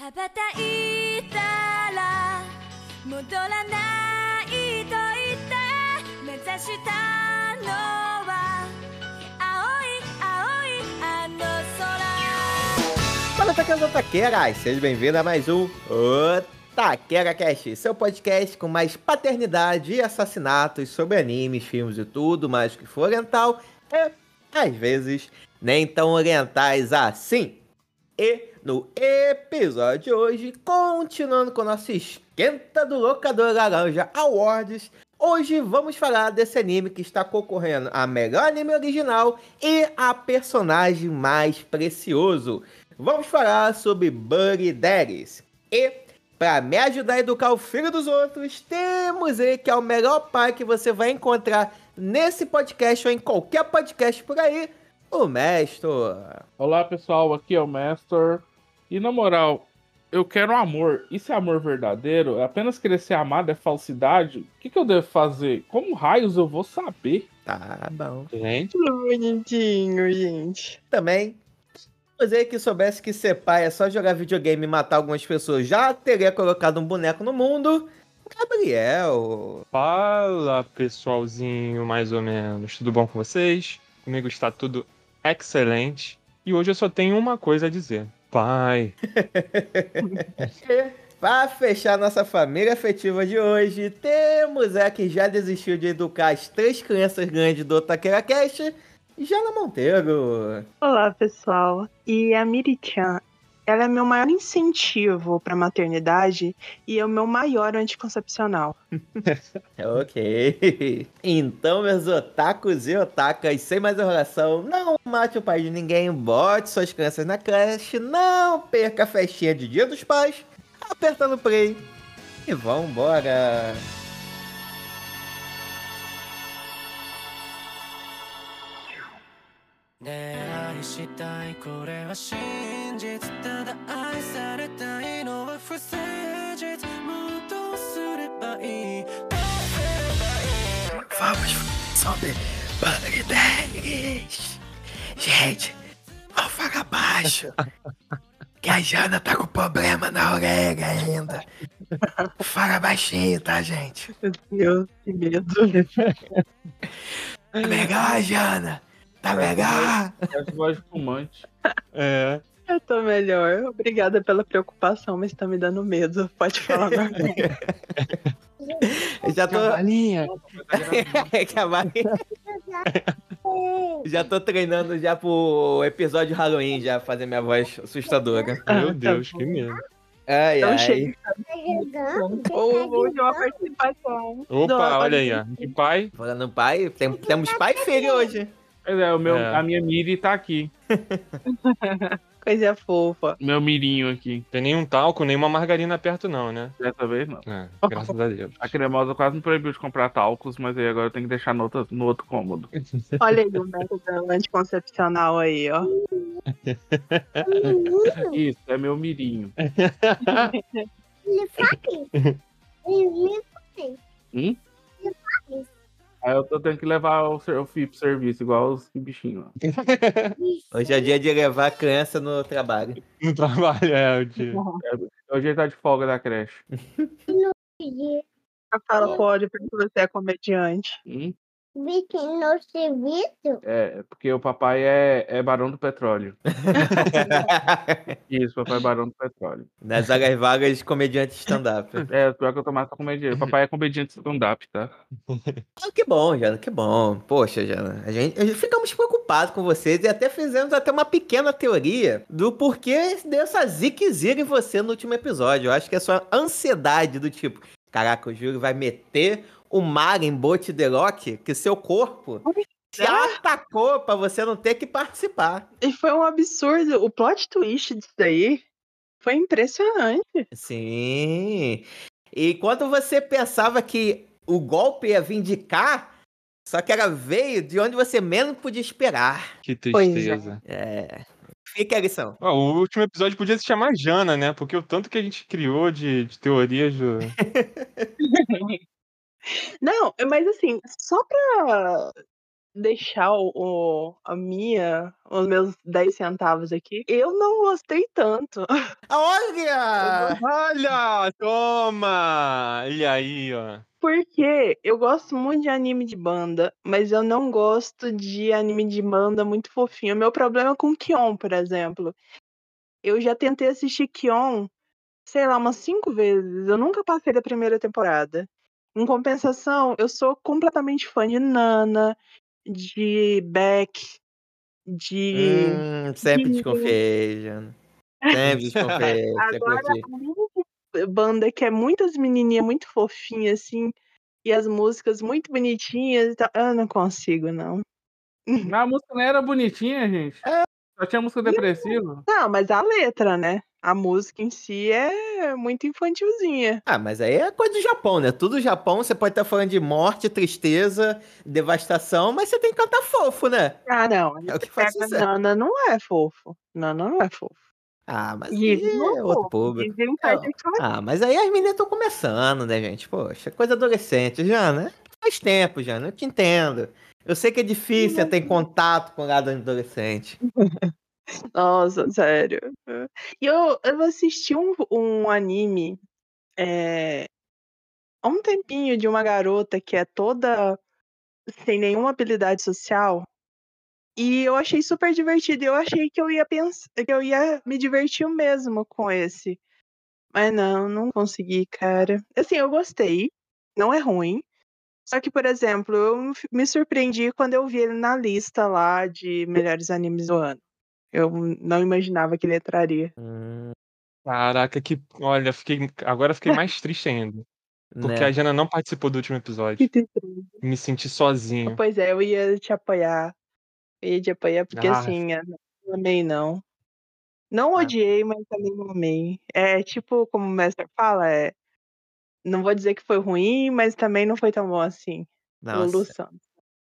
羽ばたいたら戻らないと言って目指したのは青い青いあの空 Fala, taqueiras taqueiras! Seja bem-vindo a mais um Taquera Cast, seu podcast com mais paternidade e assassinatos sobre animes, filmes e tudo mais que for oriental e, às vezes, nem tão orientais assim. E no episódio de hoje, continuando com o nosso esquenta do Locador Laranja Awards, hoje vamos falar desse anime que está concorrendo a melhor anime original e a personagem mais precioso. Vamos falar sobre Buddy Daddies. E, para me ajudar a educar o filho dos outros, temos ele que é o melhor pai que você vai encontrar nesse podcast ou em qualquer podcast por aí, o Mestre. Olá pessoal, aqui é o Master. E na moral, eu quero amor. Isso é amor verdadeiro? É apenas querer ser amado é falsidade? O que, que eu devo fazer? Como raios eu vou saber? Tá bom. Gente, Bonitinho, gente. Também, se você que soubesse que ser pai é só jogar videogame e matar algumas pessoas, já teria colocado um boneco no mundo. Gabriel. fala pessoalzinho, mais ou menos. Tudo bom com vocês? Comigo está tudo excelente. E hoje eu só tenho uma coisa a dizer. Pai, Para fechar nossa família afetiva de hoje, temos a que já desistiu de educar as três crianças grandes do Taquera Cast, Jana Monteiro. Olá, pessoal. E a Miri-chan, ela é meu maior incentivo pra maternidade e é o meu maior anticoncepcional. Ok. Então, meus otakus e otakas, sem mais enrolação, não mate o pai de ninguém, bote suas crianças na creche, não perca a festinha de Dia dos Pais, apertando play e vambora. 恋愛したいこれは真実ただ愛されたいのは不誠実もうどうすればいいどうすればいい Vamos sobre Bangladesh. Gente, vamos falar baixo. Que a Jana tá com problema na orelha ainda. Fala baixinho, tá, gente? Meu Deus, que medo. Tá melhor, Jana? Tá melhor? Essa voz fumante. é. Eu tô melhor. Obrigada pela preocupação, mas tá me dando medo. Pode falar normal. Eu já tô. Cavalinha. Cavalinho. já tô treinando já pro episódio Halloween, já fazer minha voz assustadora. Meu Deus, que medo. Ai, Então ai. chega. Ou de uma participação. Opa, olha aí, ó. De pai. Falando pai, tem- temos pai e filho hoje. Pois é, o meu, É. a minha Miri tá aqui. Coisa fofa. Meu mirinho aqui. Tem nenhum talco, nenhuma margarina perto, não, né? Dessa vez não. É, graças a Deus. A cremosa quase me proibiu de comprar talcos, mas aí agora eu tenho que deixar no outro, no outro cômodo. Olha aí o método anticoncepcional aí, ó. Isso, é meu mirinho. Hum? Aí eu tô tendo que levar o, o FII pro serviço, igual os bichinhos. ó. Hoje é dia de levar a criança no trabalho. No trabalho, é, o dia. Hoje ele tá de folga da creche. Eu falo pode porque você é comediante. Hum? Vicky no serviço? É, porque o papai é, é barão do petróleo. Isso, papai é barão do petróleo. Nas áreas vagas, comediante stand-up. É, pior que eu tô mais comediante. Papai é comediante stand-up, tá? Ah, que bom, Jana, que bom. Poxa, Jana, a gente, a gente ficamos preocupados com vocês e até fizemos até uma pequena teoria do porquê dessa ziquezira em você no último episódio. Eu acho que é só ansiedade do tipo, caraca, o Júlio vai meter o mar em bote de lock que seu corpo se atacou pra você não ter que participar. E foi um absurdo. O plot twist disso daí foi impressionante. Sim. E quando você pensava que o golpe ia vir de cá, só que ela veio de onde você menos podia esperar. Que é. tristeza. É. Fica a lição. Ó, o último episódio podia se chamar Jana, né? Porque o tanto que a gente criou de, de teorias do. Não, mas assim, só pra deixar o, o- a minha, os meus 10 centavos aqui, eu não gostei tanto. Olha! Olha, toma! E aí, ó. Porque eu gosto muito de anime de banda, mas eu não gosto de anime de banda muito fofinho. O meu problema é com Kion, por exemplo. Eu já tentei assistir Kion, sei lá, umas cinco vezes. Eu nunca passei da primeira temporada. Em compensação, eu sou completamente fã de Nana, de Beck, de. Hum, sempre desconfiei, Jana. Sempre desconfiei. Agora, a única banda que é muitas menininhas muito fofinhas, assim, e as músicas muito bonitinhas e tal. Eu não consigo, não. A música não era bonitinha, gente. Só tinha música depressiva. Não, mas a letra, né? A música em si é muito infantilzinha. Ah, mas aí é coisa do Japão, né? Tudo Japão, você pode estar falando de morte, tristeza, devastação, mas você tem que cantar fofo, né? Ah, não. É o que faz pega. Nana não é fofo. Nana não é fofo. Ah, mas Gizmo aí não é é outro público. Não. aquela- Ah, mas aí as meninas estão começando, né, gente? Poxa, coisa adolescente, Jana. Faz tempo, Jana, eu te entendo. Eu sei que é difícil ter contato com o lado adolescente. Nossa, sério. E eu, eu assisti um, um anime é, há um tempinho de uma garota que é toda sem nenhuma habilidade social. E eu achei super divertido. Eu achei que eu ia pensar, que eu ia me divertir mesmo com esse. Mas não, não consegui, cara. Assim, eu gostei. Não é ruim. Só que, por exemplo, eu me surpreendi quando eu vi ele na lista lá de melhores animes do ano. Eu não imaginava que ele entraria. Hum, Caraca, que. Olha, fiquei. Agora fiquei mais triste ainda. Porque né? a Jana não participou do último episódio. Me senti sozinho. Pois é, eu ia te apoiar. Eu ia te apoiar, porque Ah. assim, eu não amei, não. Não Ah. odiei, mas também não amei. É tipo, como o mestre fala, é. Não vou dizer que foi ruim, mas também não foi tão bom assim. Lulu Nossa, Santos.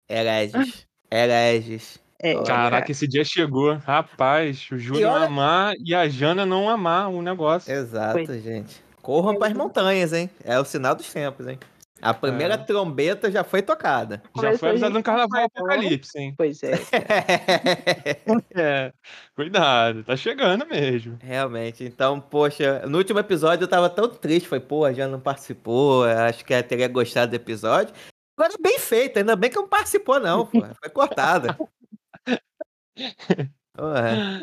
hereges. Hereges. É. Caraca, esse dia chegou. Rapaz, o Júlio olha- amar e a Jana não amar o negócio. Exato, Foi. gente. Corram para as montanhas, hein? É o sinal dos tempos, hein? A primeira É. trombeta já foi tocada. Já foi avisado no Carnaval concordou. Apocalipse, hein? Pois é. É. Cuidado, tá chegando mesmo. Realmente, então, poxa, no último episódio eu tava tão triste, foi, pô, a Jana não participou, acho que ela teria gostado do episódio. Agora bem feito, ainda bem que não participou não, pô, foi cortada. Porra,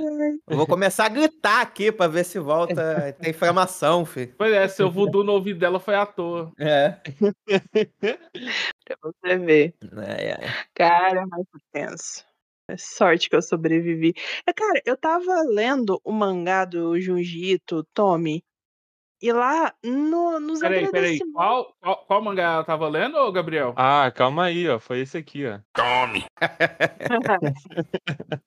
eu vou começar a gritar aqui pra ver se volta, tem inflamação, filho. Pois é, seu voodoo no ouvido dela foi à toa. É. Pra você ver. É, é. Cara, mas foi tenso. É sorte que eu sobrevivi. É, cara, eu tava lendo o mangá do Junji Ito, Tommy. E lá, no, nos Peraí, peraí. agradecimentos. Qual, qual, qual mangá ela tava lendo, ô Gabriel? Ah, calma aí, ó. Foi esse aqui, ó.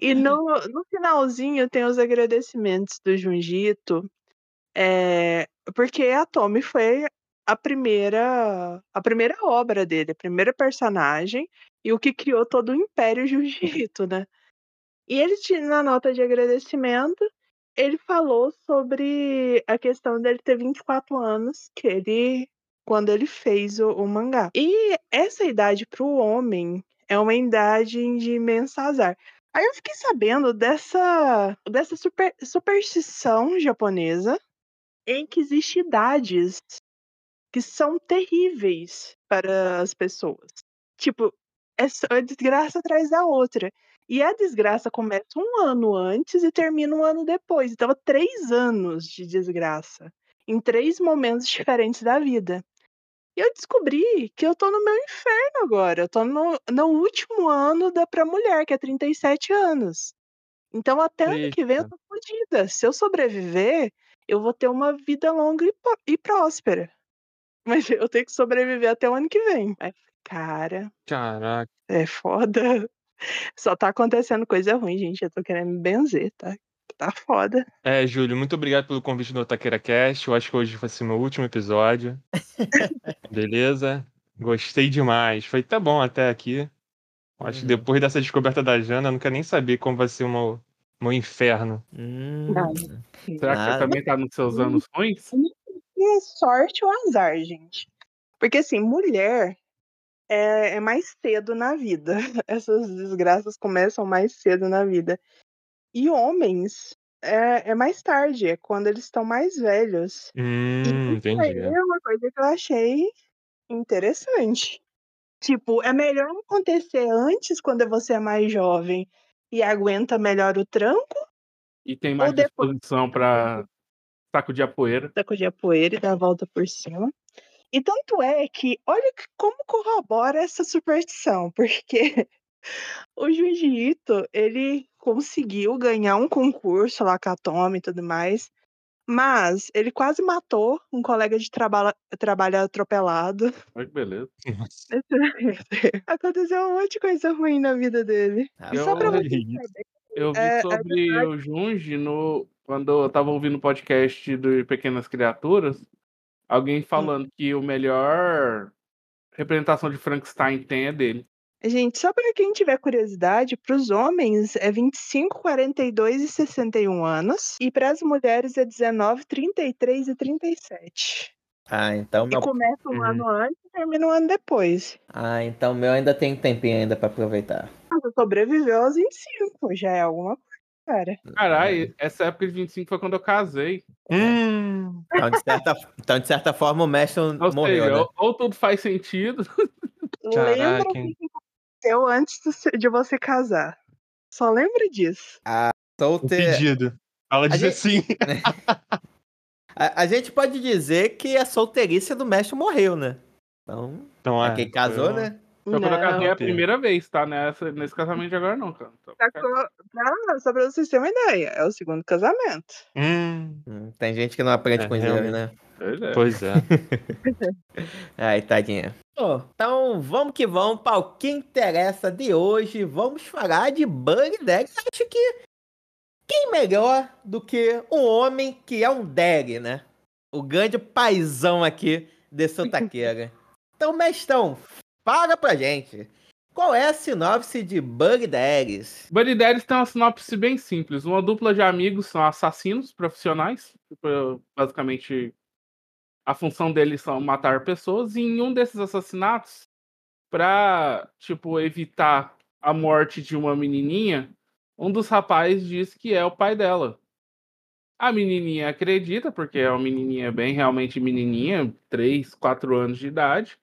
E no, no finalzinho tem os agradecimentos do Junjito. É, porque a Tommy foi a primeira a primeira obra dele, a primeira personagem e o que criou todo o Império Jiu-Jitsu, né? E ele tinha na nota de agradecimento, ele falou sobre a questão dele ter 24 anos, que ele quando ele fez o, o mangá. E essa idade para o homem é uma idade de mensazar. Aí eu fiquei sabendo dessa, dessa super, superstição japonesa em que existem idades que são terríveis para as pessoas. Tipo, é só desgraça atrás da outra. E a desgraça começa um ano antes e termina um ano depois. Então, três anos de desgraça. Em três momentos diferentes da vida. E eu descobri que eu tô no meu inferno agora. Eu tô no, no último ano da pra mulher, que é 37 anos. Então, até ano que vem eu Eita. tô fodida. Se eu sobreviver, eu vou ter uma vida longa e, e próspera. Mas eu tenho que sobreviver até o ano que vem. Mas, cara, Caraca. é foda. Só tá acontecendo coisa ruim, gente. Eu tô querendo me benzer, tá? Tá foda. É, Júlio, muito obrigado pelo convite do Taqueira Cast. Eu acho que hoje vai ser meu último episódio. Beleza? Gostei demais. Foi até bom até aqui. Acho que Uhum. depois dessa descoberta da Jana, eu não quero nem saber como vai ser o meu, meu inferno. Hum. Será que você também tá nos seus anos ruins? E sorte ou azar, gente. Porque assim, mulher é, é mais cedo na vida. Essas desgraças começam mais cedo na vida. E homens é, é mais tarde, é quando eles estão mais velhos. Hum, Isso aí entendi. é uma coisa que eu achei interessante. Tipo, é melhor acontecer antes, quando você é mais jovem e aguenta melhor o tranco, E tem mais depois. disposição pra sacudir a poeira. sacudir a poeira e dar a volta por cima. E tanto é que, olha que- como corrobora essa superstição, porque o Junji Ito, ele conseguiu ganhar um concurso lá com a Tommy e tudo mais, mas ele quase matou um colega de traba trabalho atropelado. Olha que beleza. Aconteceu um monte de coisa ruim na vida dele. Ah, E só pra você saber, Eu vi É, é sobre o Junji no, quando eu tava ouvindo o podcast do Pequenas Criaturas, alguém falando que o melhor representação de Frankenstein tem é dele. Gente, só para quem tiver curiosidade, para os homens é 25, 42 e 61 anos, e para as mulheres é 19, 33 e 37. Ah, então E meu, começa um Uhum. ano antes e termina um ano depois. ah, então meu ainda tem tempinho ainda pra aproveitar. Mas sobreviveu aos 25, já é alguma coisa, cara. Caralho, essa época de 25 foi quando eu casei. Hum, Então, de certa, então, de certa forma, o mestre Ou morreu, seja, né? ou, ou tudo faz sentido. Lembra o que aconteceu antes de você- casar. Só lembra disso. o Solte... pedido. Ela diz gente- assim. A, a gente pode dizer que a solteirice do mestre morreu, né? Então, Então, é, quem casou, um- né? Então, quando eu casei é a Não. primeira vez, tá? Nessa, nesse casamento de agora não, cara. Então? Pra- Só pra vocês terem uma ideia, é o segundo casamento. Hum, Hum, Tem gente que não aprende É, com realmente. né? pois é. pois é. Ai, tadinha. Então vamos que vamos para o que interessa de hoje. Vamos falar de Bug Dag. Acho que quem melhor do que um homem que é um Dag, né? O grande paizão aqui de Sotaqueira. Então, mestrão, fala pra gente. Qual é a sinopse de Bug Dags? Buddy Daddies tem uma sinopse bem simples. Uma dupla de amigos são assassinos profissionais. Tipo, Basicamente, a função deles são matar pessoas. E em um desses assassinatos, pra, tipo, evitar a morte de uma menininha, um dos rapazes diz que é o pai dela. A menininha acredita, porque é uma menininha bem realmente menininha, 3, 4 anos de idade.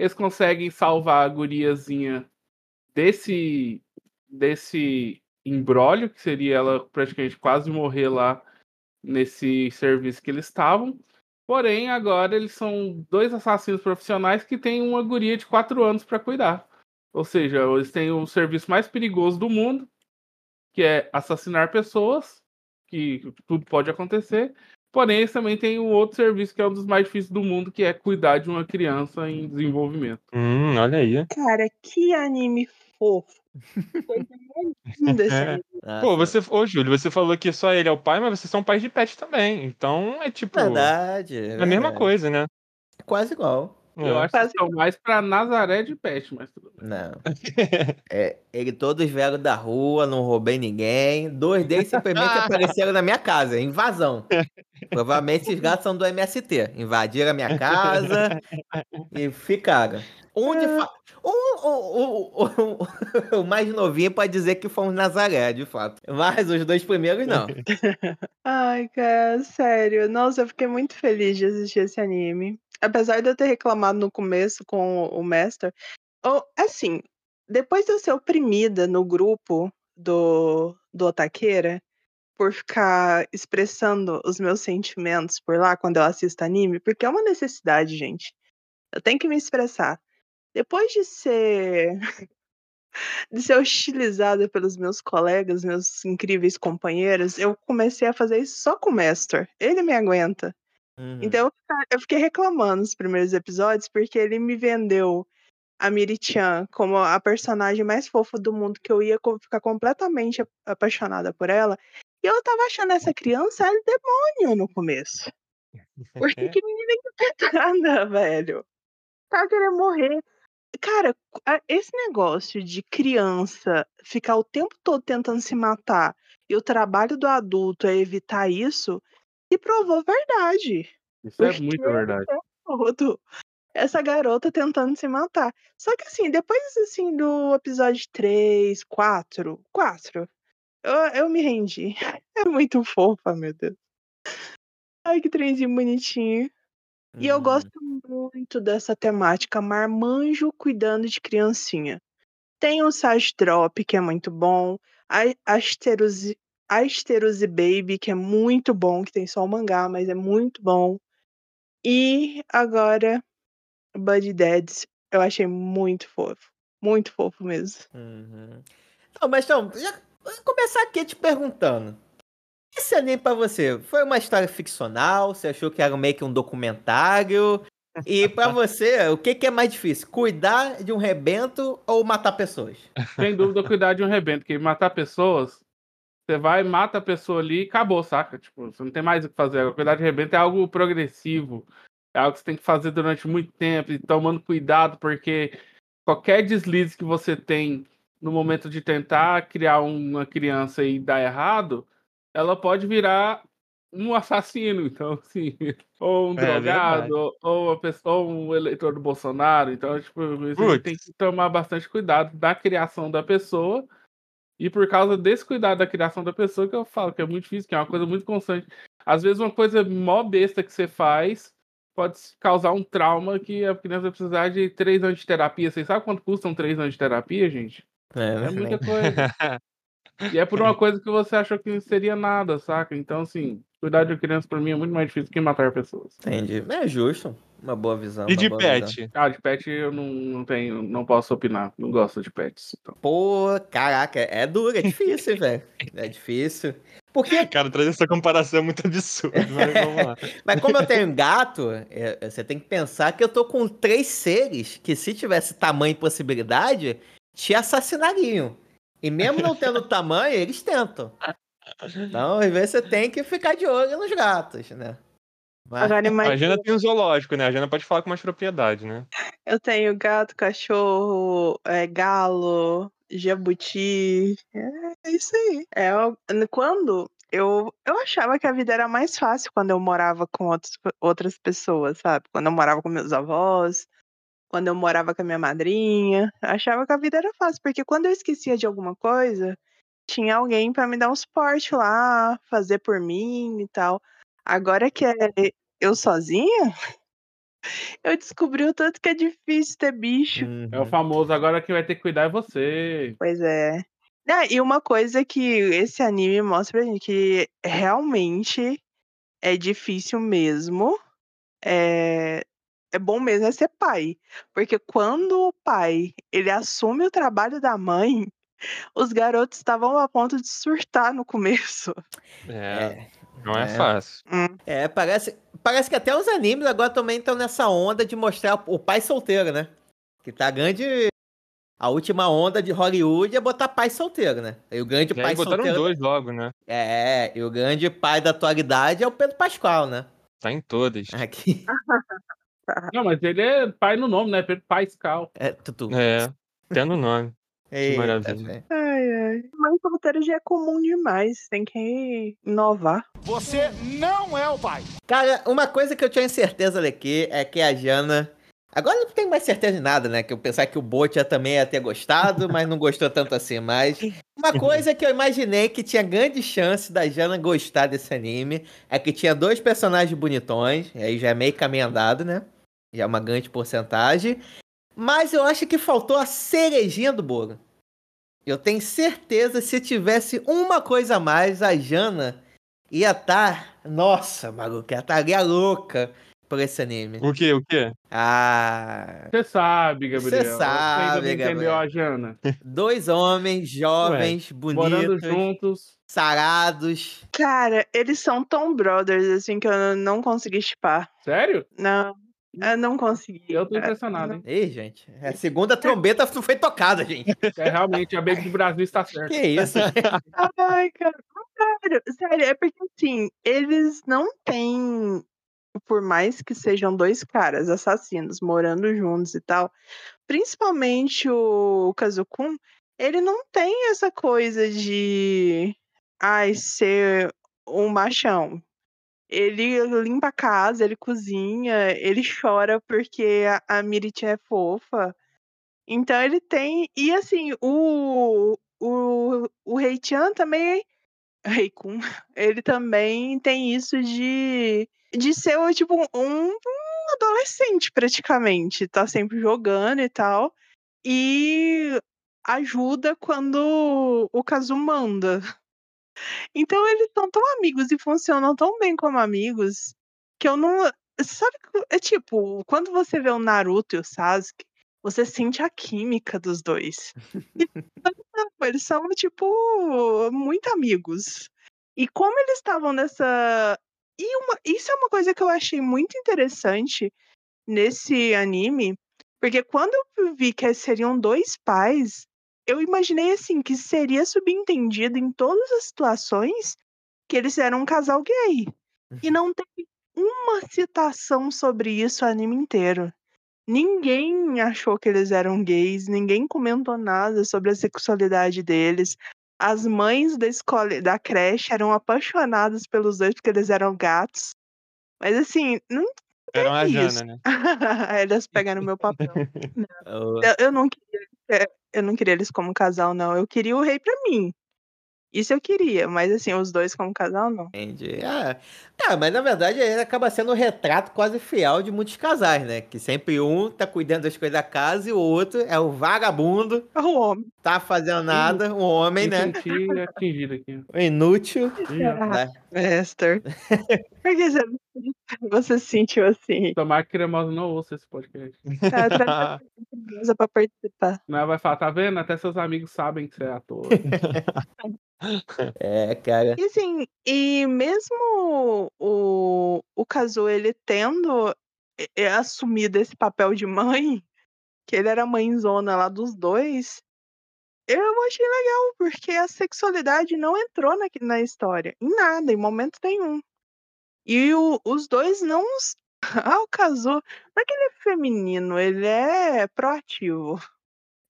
Eles conseguem salvar a guriazinha desse desse embrólio, que seria ela praticamente quase morrer lá nesse serviço que eles estavam. Porém, agora eles são dois assassinos profissionais que têm uma guria de 4 anos para cuidar. Ou seja, eles têm o serviço mais perigoso do mundo, que é assassinar pessoas, que tudo pode acontecer. Porém, eles também têm um outro serviço que é um dos mais difíceis do mundo, que é cuidar de uma criança em desenvolvimento. Hum, olha aí. Cara, que anime fofo. Coisa mais linda esse anime. Ah, Pô, você, ô Júlio, você falou que só ele é o pai, mas vocês são pais de pet também. Então é tipo. Verdade. É a mesma verdade. coisa, né? Quase igual. Eu É. acho que são mais pra Nazaré de pet, mas tudo bem. Não. É, ele todos vieram da rua, não roubei ninguém. Dois deles simplesmente apareceram na minha casa, invasão. Provavelmente esses gatos são do MST. Invadiram a minha casa e ficaram. Um de fa... o, o, o, o mais novinho pode dizer que um Nazaré, de fato. Mas os dois primeiros não. Ai, cara, sério. Nossa, eu fiquei muito feliz de assistir esse anime. Apesar de eu ter reclamado no começo com o Master. ou, assim, depois de eu ser oprimida no grupo do, do Otaqueira, por ficar expressando os meus sentimentos por lá quando eu assisto anime, porque é uma necessidade, gente. Eu tenho que me expressar. Depois de ser de ser hostilizada pelos meus colegas, meus incríveis companheiros, eu comecei a fazer isso só com o Master. Ele me aguenta. Uhum. Então eu fiquei reclamando nos primeiros episódios porque ele me vendeu a Miri-chan como a personagem mais fofa do mundo, que eu ia ficar completamente ap- apaixonada por ela. E eu tava achando essa criança é demônio no começo. Porque que menina encantada, velho. Tava querendo morrer. Cara, esse negócio de criança ficar o tempo todo tentando se matar e o trabalho do adulto é evitar isso, se provou verdade. Isso é Porque muito verdade. todo essa garota tentando se matar. Só que assim, depois assim do episódio 3, 4, 4, eu, eu me rendi. É muito fofa, meu Deus. Ai, que trenzinho bonitinho. E eu Uhum. gosto muito dessa temática, marmanjo cuidando de criancinha. Tem o Sage Drop, que é muito bom. A Asterosi Baby, que é muito bom, que tem só o mangá, mas é muito bom. E agora, Buddy Dads, eu achei muito fofo. Muito fofo mesmo. Uhum. Não, mas então, já começar aqui te perguntando. Esse anime pra você foi uma história ficcional? Você achou que era meio que um documentário? E pra você, o que, que é mais difícil? Cuidar de um rebento ou matar pessoas? Sem dúvida, cuidar de um rebento, porque matar pessoas, você vai, mata a pessoa ali e acabou, saca? Tipo, você não tem mais o que fazer. Cuidar de rebento é algo progressivo. É algo que você tem que fazer durante muito tempo e tomando cuidado, porque qualquer deslize que você tem no momento de tentar criar uma criança e dar errado, ela pode virar um assassino, então, assim, ou um É drogado, ou, ou uma pessoa, ou um eleitor do Bolsonaro. Então, tipo, aí tem que tomar bastante cuidado da criação da pessoa. E por causa desse cuidado da criação da pessoa que eu falo que é muito difícil, que é uma coisa muito constante. Às vezes uma coisa mó besta que você faz pode causar um trauma que a criança vai precisar de três anos de terapia. Vocês sabem quanto custam três anos de terapia, gente? É, É muita coisa. E é por uma coisa que você achou que não seria nada, saca? Então, assim, cuidar de criança pra mim é muito mais difícil que matar pessoas. Entendi. É justo. Uma boa visão. E de boa visão. pet? Ah, de pet eu não, não tenho, não posso opinar. Não gosto de pets. Então. Pô, caraca, é duro, é difícil, velho. É difícil. Porque Cara, trazer essa comparação é muito absurda, mas vamos lá. Mas como eu tenho gato, é, você tem que pensar que eu tô com três seres que, se tivesse tamanho e possibilidade, te assassinariam. E mesmo não tendo tamanho, eles tentam. Então, às vezes você tem que ficar de olho nos gatos, né? Mas- A Jana tem um zoológico, né? A Jana pode falar com mais propriedade, né? eu tenho gato, cachorro, é, galo, jabuti. É isso aí. É, quando eu, eu achava que a vida era mais fácil quando eu morava com outros, outras pessoas, sabe? Quando eu morava com meus avós, quando eu morava com a minha madrinha. Eu achava que a vida era fácil, porque quando eu esquecia de alguma coisa, tinha alguém pra me dar um suporte lá, fazer por mim e tal. Agora que é eu sozinha, eu descobri o tanto que é difícil ter bicho. Uhum. É o famoso, agora quem vai ter que cuidar é você. Pois é. Ah, e uma coisa que esse anime mostra pra gente que realmente é difícil mesmo. É, é bom mesmo é ser pai. Porque quando o pai ele assume o trabalho da mãe, os garotos estavam a ponto de surtar no começo. É, É, não é, é. fácil. Hum, é, parece, parece que até os animes agora também estão nessa onda de mostrar o pai solteiro, né? Que tá grande. A última onda de Hollywood é botar pai solteiro, né? E o grande E pai aí botaram solteiro. dois logo, né? É, e o grande pai da atualidade é o Pedro Pascal, né? Tá em todas. Aqui. Não, mas ele é pai no nome, né? Pedro Pascal. É, tutu. É, tendo nome. Eita, maravilha. velho. ai, ai. Mãe solteira já é comum demais. Tem que inovar. Você não é o pai. Cara, uma coisa que eu tinha certeza aqui é que a Jana. Agora eu não tenho mais certeza de nada, né? Que eu pensava que o Botia também ia ter gostado, mas não gostou tanto assim. Mas uma coisa que eu imaginei que tinha grande chance da Jana gostar desse anime é que tinha dois personagens bonitões, e aí já é meio caminho andado, né? Já é uma grande porcentagem. Mas eu acho que faltou a cerejinha do bolo. Eu tenho certeza se tivesse uma coisa a mais, a Jana ia estar. Nossa, maluca, ia estaria louca por esse anime. O quê? O quê? Ah. Você sabe, Gabriel. Cê sabe, Você não entendeu Gabriel. a Jana. Dois homens jovens, Morando bonitos, juntos. sarados. Cara, eles são tão brothers assim que eu não consegui chipar. Sério? Não, eu não consegui. Eu tô É, impressionado, hein? Ei, gente, a segunda trombeta não foi tocada, gente. É, realmente, a Baby do Brasil está certa. Que isso? Ai, cara, sério, sério, é porque assim, eles não têm, por mais que sejam dois caras assassinos morando juntos e tal, principalmente o Kazukun, ele não tem essa coisa de ai, ser um machão. Ele limpa a casa, ele cozinha, ele chora porque a, a Miritinha é fofa. Então ele tem. E assim, o. O, o Rei Chan também. Rei Kun, ele também tem isso de. De ser tipo um, um adolescente, praticamente. Tá sempre jogando e tal. E ajuda quando o Kazu manda. Então eles são tão amigos e funcionam tão bem como amigos que eu não. Sabe, é tipo, quando você vê o Naruto e o Sasuke, você sente a química dos dois. E, eles são, tipo, muito amigos. E como eles estavam nessa. E uma... isso é uma coisa que eu achei muito interessante nesse anime, porque quando eu vi que seriam dois pais, eu imaginei assim que seria subentendido em todas as situações que eles eram um casal gay. E Uhum. não teve uma citação sobre isso o anime inteiro. Ninguém achou que eles eram gays, ninguém comentou nada sobre a sexualidade deles. As mães da escola, da creche eram apaixonadas pelos dois porque eles eram gatos. Mas assim, não Era uma Jana, isso. né? Eles pegaram meu papel. Eu, eu não queria, é, eu não queria eles como casal, não. Eu queria o rei pra mim. Isso eu queria, mas assim, os dois como casal, não. entendi. Ah, tá, mas na verdade ele acaba sendo um retrato quase fiel de muitos casais, né? Que sempre um tá cuidando das coisas da casa e o outro é o vagabundo, É o homem. tá fazendo nada, um homem, Me né? senti atingido aqui. Inútil. Ó. né? Esther. Por que você, você se sentiu assim? Tomara que cremosa não ouça esse podcast. Tá, traz a criança pra participar. Não, vai falar, tá vendo? Até seus amigos sabem que você é ator. É, cara. E assim, e mesmo o, o Kazu, ele tendo é, é, assumido esse papel de mãe, que ele era mãezona lá dos dois, eu achei legal, porque a sexualidade não entrou na, na história, em nada, em momento nenhum. E o- os dois não. Ah, o Kazu, não é que ele é feminino, ele é proativo.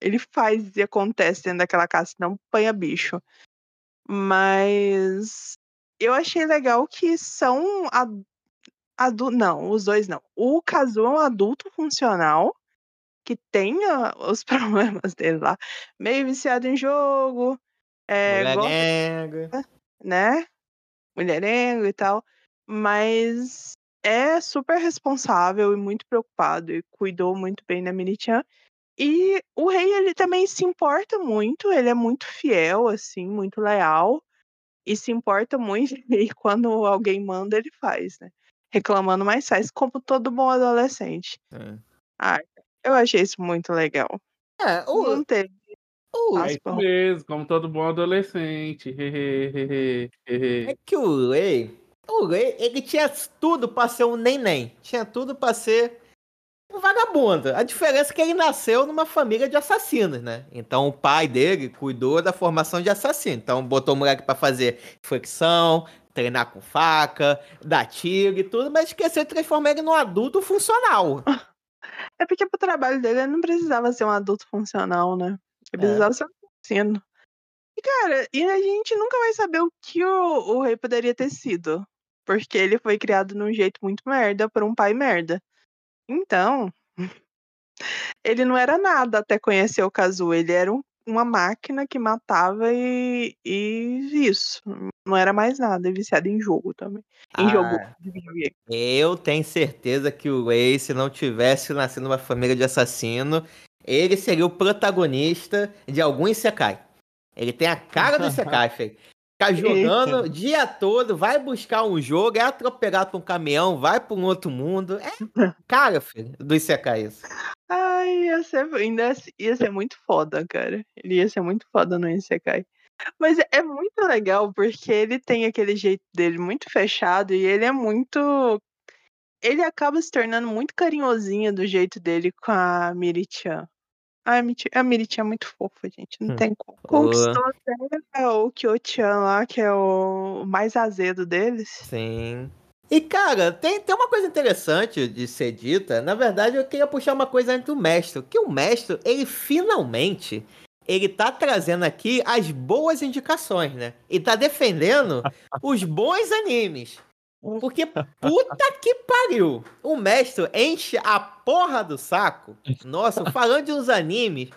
Ele faz e acontece dentro daquela casa, não panha bicho. Mas eu achei legal que são adultos. Não, os dois não. O Kazu é um adulto funcional que tem ah, os problemas dele lá. Meio viciado em jogo, é, gosta Mulherengo. né? Mulherengo e tal, mas é super responsável e muito preocupado e cuidou muito bem da Mini-chan. E o rei, ele também se importa muito, ele é muito fiel, assim, muito leal, e se importa muito, e quando alguém manda, ele faz, né? Reclamando, mas faz, como todo bom adolescente. É. Ah, eu achei isso muito legal. É, o, Não teve o- É isso mesmo, como todo bom adolescente. É que o Rei, ele tinha tudo pra ser um neném. Tinha tudo pra ser um vagabundo. A diferença é que ele nasceu numa família de assassinos, né? Então o pai dele cuidou da formação de assassino. Então botou o moleque pra fazer flexão, treinar com faca, dar tiro e tudo, mas esqueceu de transformar ele num adulto funcional. É porque pro trabalho dele ele não precisava ser um adulto funcional, né? Ele É. precisava ser um assassino. E, cara, e a gente nunca vai saber o que o, o rei poderia ter sido. Porque ele foi criado num jeito muito merda por um pai merda. Então, ele não era nada até conhecer o Kazu. Ele era um- uma máquina que matava e, e isso. Não era mais nada. E viciado em jogo também. Em jogo Ah, videogame. Eu tenho certeza que o Ray, se não tivesse nascido numa família de assassino, ele seria o protagonista de algum Isekai. Ele tem a cara do Isekai, filho. Ficar jogando o dia todo, vai buscar um jogo, é atropelado por um caminhão, vai pra um outro mundo. É cara, filho, do Isekai isso. Ai, ia ser, ainda ia ser- muito foda, cara. Ele ia ser muito foda no Isekai. Mas é- é muito legal porque ele tem aquele jeito dele muito fechado e ele é muito. Ele acaba se tornando muito carinhosinho do jeito dele com a Miri-chan. A Miri-chan é muito fofa, gente. Não Hum. tem como. Conquistou até o Kyo-chan lá, que é o mais azedo deles. Sim. E, cara, tem, tem uma coisa interessante de ser dita. Na verdade, eu queria puxar uma coisa antes do mestre. Que o mestre, ele finalmente, ele tá trazendo aqui as boas indicações, né? E tá defendendo os bons animes. Porque puta que pariu! O mestre enche a porra do saco. Nossa, falando de uns animes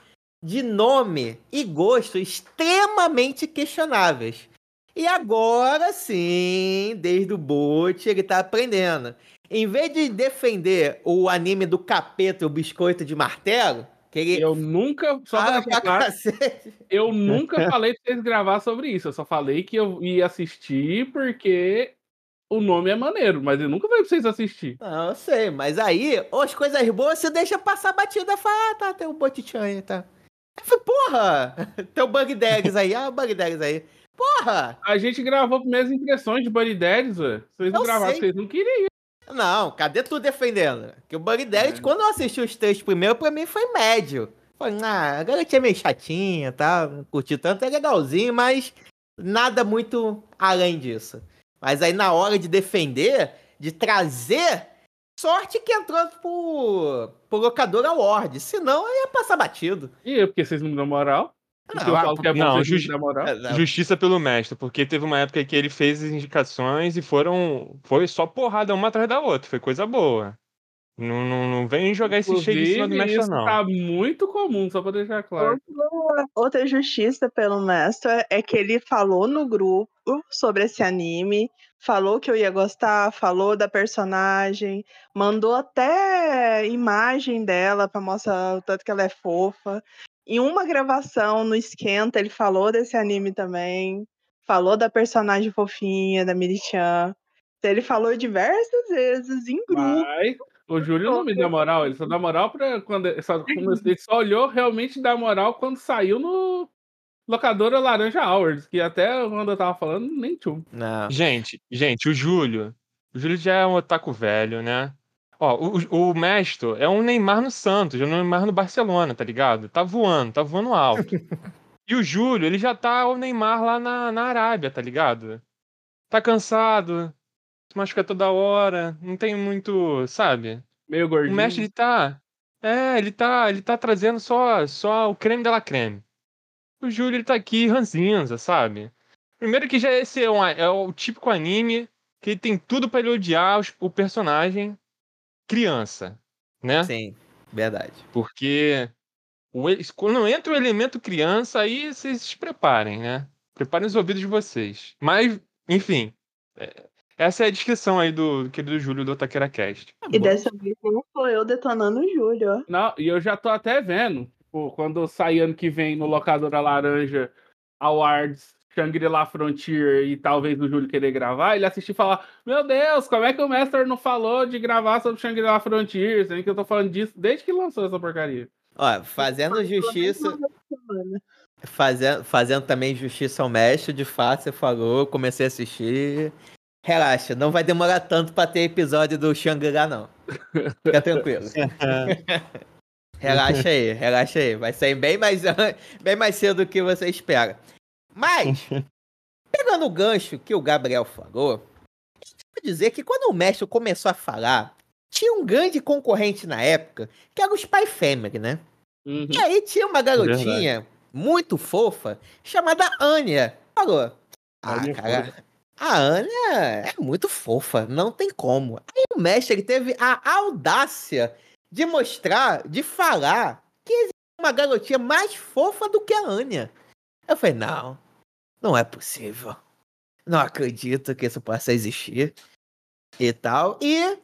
de nome e gosto extremamente questionáveis. E agora sim, desde o boot, ele tá aprendendo. Em vez de defender o anime do capeta, o biscoito de martelo, que ele Eu nunca. Só deixar pra eu nunca falei pra vocês gravar sobre isso. Eu só falei que eu ia assistir porque o nome é maneiro, mas eu nunca falei pra vocês assistir. Não, eu sei, mas aí, as coisas boas você deixa passar batida. Fala, ah, tá, tem um botichan aí, tá. Eu falei, porra! Tem o Bug Dags aí, ah, o Bug Dags aí. Porra! A gente gravou primeiras impressões de Daddies, velho. Vocês não Eu gravaram, sei. vocês não queriam. Não, cadê tu defendendo? Que o Bug Dags, É. quando eu assisti os três primeiro, pra mim foi médio. Falei, ah, a garotinha é meio chatinha, tá? Não curti tanto, é legalzinho, mas nada muito além disso. Mas aí na hora de defender, de trazer, sorte que entrou pro, pro locador award. Senão ia passar batido. E eu, porque vocês não me dão moral. Porque Não, falo que é bom, não, justi- me dão moral. É, não. Justiça pelo mestre, porque teve uma época que ele fez as indicações e foram. Foi só porrada uma atrás da outra. Foi coisa boa. Não, não, não vem jogar esse cheio em cima do mestre, isso não. tá muito comum, só pra deixar claro. Outra, outra justiça pelo mestre é que ele falou no grupo sobre esse anime, falou que eu ia gostar, falou da personagem, mandou até imagem dela pra mostrar o tanto que ela é fofa. Em uma gravação no Esquenta, ele falou desse anime também, falou da personagem fofinha, da Miri-chan. Ele falou diversas vezes em grupo. Mas o Júlio não me dá moral, ele só dá moral pra quando. Ele só, ele só olhou realmente dar moral quando saiu no Locadora Laranja Hours, que até quando eu tava falando, nem tinha. um. Não. Gente, gente, o Júlio. O Júlio já é um otaku velho, né? Ó, o, o o mestre é um Neymar no Santos, é um Neymar no Barcelona, tá ligado? Tá voando, tá voando alto. e o Júlio, ele já tá o Neymar lá na, na Arábia, tá ligado? Tá cansado, se machuca toda hora, não tem muito, sabe? Meio O gordinho. mestre ele tá. É, ele tá, ele tá trazendo só, só o creme de la creme. O Júlio ele tá aqui ranzinza, sabe? Primeiro que já esse é, um, é o típico anime que ele tem tudo pra ele odiar os- o personagem criança, né? Sim, verdade. Porque o quando entra o elemento criança, aí vocês se preparem, né? Preparem os ouvidos de vocês. Mas, enfim, é- essa é a descrição aí do querido Júlio do Taquera Cast. E dessa vez não sou eu detonando o Júlio, ó. Não, e eu já tô até vendo, tipo, quando sair ano que vem no Locadora Laranja Awards, Shangri-La Frontier e talvez o Júlio querer gravar, ele assistir e falar: Meu Deus, como é que o Master não falou de gravar sobre Shangri-La Frontier? Sendo que eu tô falando disso desde que lançou essa porcaria. Ó, fazendo justiça. Fazendo, fazendo também justiça ao mestre, de fato, você falou, comecei a assistir. Relaxa, não vai demorar tanto pra ter episódio do Shangri-La, não. Fica tranquilo. relaxa aí, relaxa aí. Vai sair bem mais, bem mais cedo do que você espera. Mas, pegando o gancho que o Gabriel falou, vou dizer que quando o mestre começou a falar, tinha um grande concorrente na época, que era o Spy Family, né? Uhum. E aí tinha uma garotinha muito fofa chamada Anya. Falou. Ah, é cara, a Anya é muito fofa, não tem como. Aí o mestre ele teve a audácia de mostrar, de falar que existe uma garotinha mais fofa do que a Anya. Eu falei, não, não é possível. Não acredito que isso possa existir. E tal. E,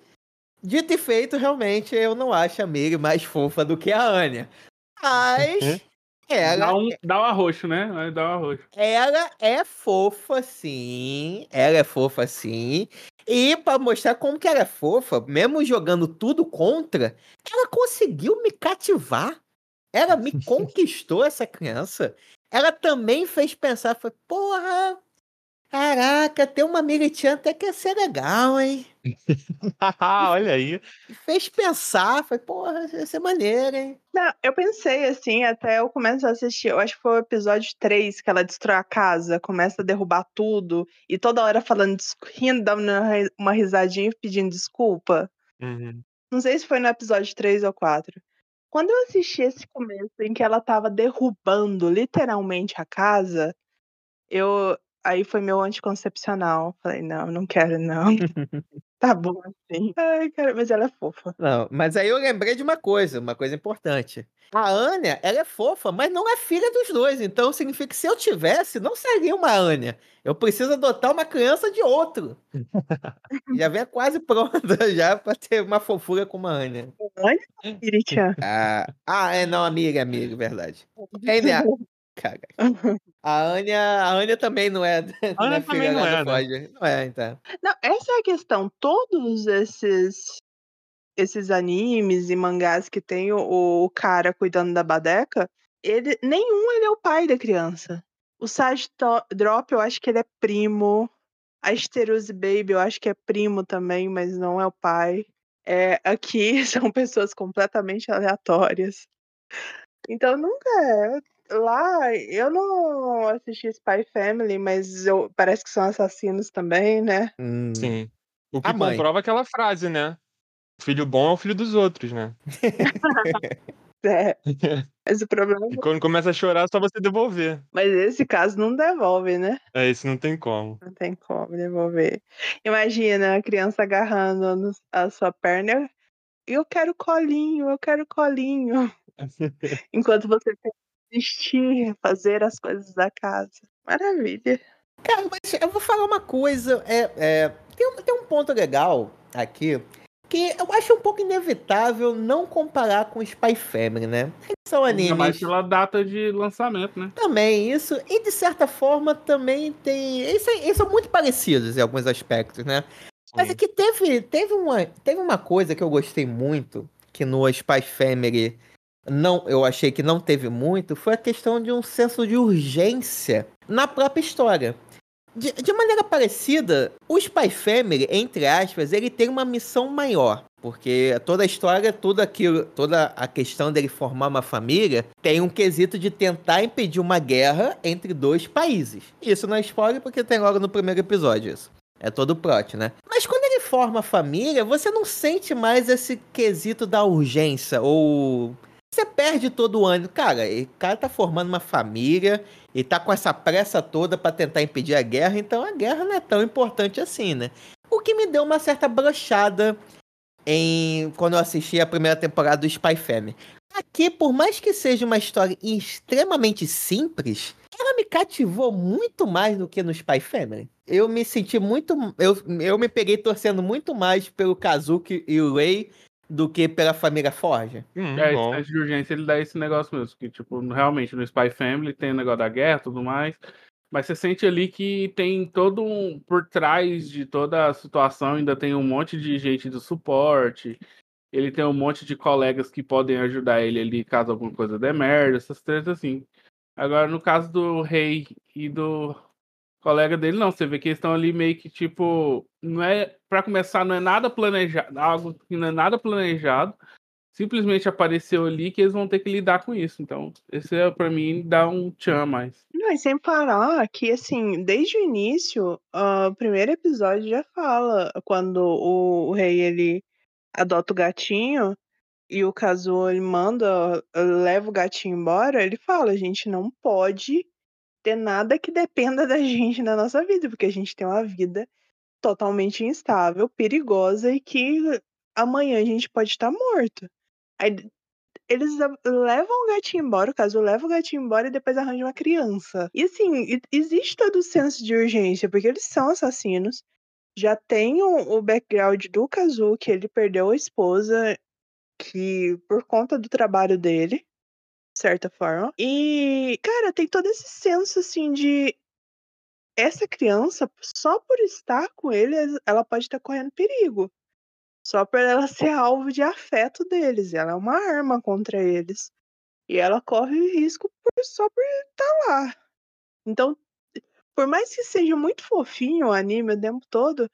dito e feito, realmente, eu não acho a Miri mais fofa do que a Anya. Mas ela, Dá um, dá um arroxo, né? Dá um arroxo. ela é fofa, sim. Ela é fofa, sim. E pra mostrar como que ela é fofa, mesmo jogando tudo contra, ela conseguiu me cativar. Ela me conquistou, essa criança. Ela também fez pensar, foi, porra, caraca, ter uma Miritinha até que ia ser legal, hein? Olha aí. Fez pensar, foi, porra, ia ser maneiro, hein? Não, eu pensei assim, até eu começo a assistir, eu acho que foi o episódio 3 que ela destrói a casa, começa a derrubar tudo, e toda hora falando, rindo, dando uma ri- uma risadinha e pedindo desculpa. Uhum. Não sei se foi no episódio 3 ou 4. Quando eu assisti esse começo em que ela tava derrubando literalmente a casa, eu Aí foi meu anticoncepcional. Falei, não, não quero, não. tá bom assim. Ai, cara, mas ela é fofa. Não, mas aí eu lembrei de uma coisa, uma coisa importante. A Anya, ela é fofa, mas não é filha dos dois. Então significa que se eu tivesse, não seria uma Anya. Eu preciso adotar uma criança de outro. já vem quase pronta já pra ter uma fofura com uma. Olha, Iritia. Ah, ah, é, não, amiga, amiga, verdade. É, né? Cara. A Anya, a Anya também não é, não Anya é também filha não é, né? Não é, então. Não, essa é a questão. Todos esses esses animes e mangás que tem o, o cara cuidando da badeca, ele nenhum ele é o pai da criança. O Sage Drop, eu acho que ele é primo. A Asterose Baby, eu acho que é primo também, mas não é o pai. É, aqui são pessoas completamente aleatórias. Então nunca é. Lá, eu não assisti Spy Family, mas eu, parece que são assassinos também, né? Hum. Sim. O que A mãe. comprova aquela frase, né? O filho bom é o filho dos outros, né? É. Mas o problema é E quando começa a chorar, é só você devolver. Mas esse caso não devolve, né? É, isso não tem como. Não tem como devolver. Imagina a criança agarrando a sua perna. Eu quero colinho, eu quero colinho. Enquanto você tem assistir, fazer as coisas da casa. Maravilha. Cara, mas eu vou falar uma coisa. É, é, tem, um, tem um ponto legal aqui que eu acho um pouco inevitável não comparar com Spy Family, né? Eles são Ainda mais animes pela data de lançamento, né? também, isso. E de certa forma também tem. Eles, são- eles são muito parecidos em alguns aspectos, né? Mas Sim. aqui teve, teve, uma, teve uma coisa que eu gostei muito, que no Spy Family não, eu achei que não teve muito, foi a questão de um senso de urgência na própria história. De, de maneira parecida, o Spy Family, entre aspas, ele tem uma missão maior. Porque toda a história, tudo aquilo, toda a questão dele formar uma família, tem um quesito de tentar impedir uma guerra entre dois países. Isso não é spoiler porque tem logo no primeiro episódio isso. É todo plot, né? Mas quando ele forma a família, você não sente mais esse quesito da urgência ou você perde todo o ânimo. Cara, o cara tá formando uma família e tá com essa pressa toda pra tentar impedir a guerra, então a guerra não é tão importante assim, né? O que me deu uma certa brochada em quando eu assisti a primeira temporada do Spy Family. Aqui, por mais que seja uma história extremamente simples, ela me cativou muito mais do que no Spy Family. Eu me senti muito. Eu, eu me peguei torcendo muito mais pelo Kazuki e o Rei do que pela família Forja. Hum, É, esse teste de urgência ele dá esse negócio mesmo. Que, tipo, realmente no Spy Family tem o negócio da guerra e tudo mais. Mas você sente ali que tem todo um. Por trás de toda a situação, ainda tem um monte de gente do suporte. Ele tem um monte de colegas que podem ajudar ele ali caso alguma coisa dê merda, essas tretas assim. Agora, no caso do rei e do colega dele, não. Você vê que eles estão ali meio que tipo. Não é. Pra começar, não é nada planejado. Algo que não é nada planejado simplesmente apareceu ali que eles vão ter que lidar com isso. Então, esse é para mim dá um tchan mais. Não, e sem falar que, assim, desde o início, ah, o primeiro episódio já fala quando o, o rei ele adota o gatinho e o Kazuo ele manda, leva o gatinho embora, ele fala, a gente não pode ter nada que dependa da gente na nossa vida, porque a gente tem uma vida totalmente instável, perigosa e que amanhã a gente pode estar morto. Aí eles levam o gatinho embora, o caso leva o gatinho embora e depois arranja uma criança. E assim, existe todo o senso de urgência, porque eles são assassinos. Já tem o, background do Kazu, que ele perdeu a esposa, que por conta do trabalho dele, de certa forma. E, cara, tem todo esse senso assim de essa criança, só por estar com ele, ela pode estar correndo perigo. Só por ela ser alvo de afeto deles. Ela é uma arma contra eles. E ela corre risco por- só por estar lá. Então, por mais que seja muito fofinho o anime o tempo todo,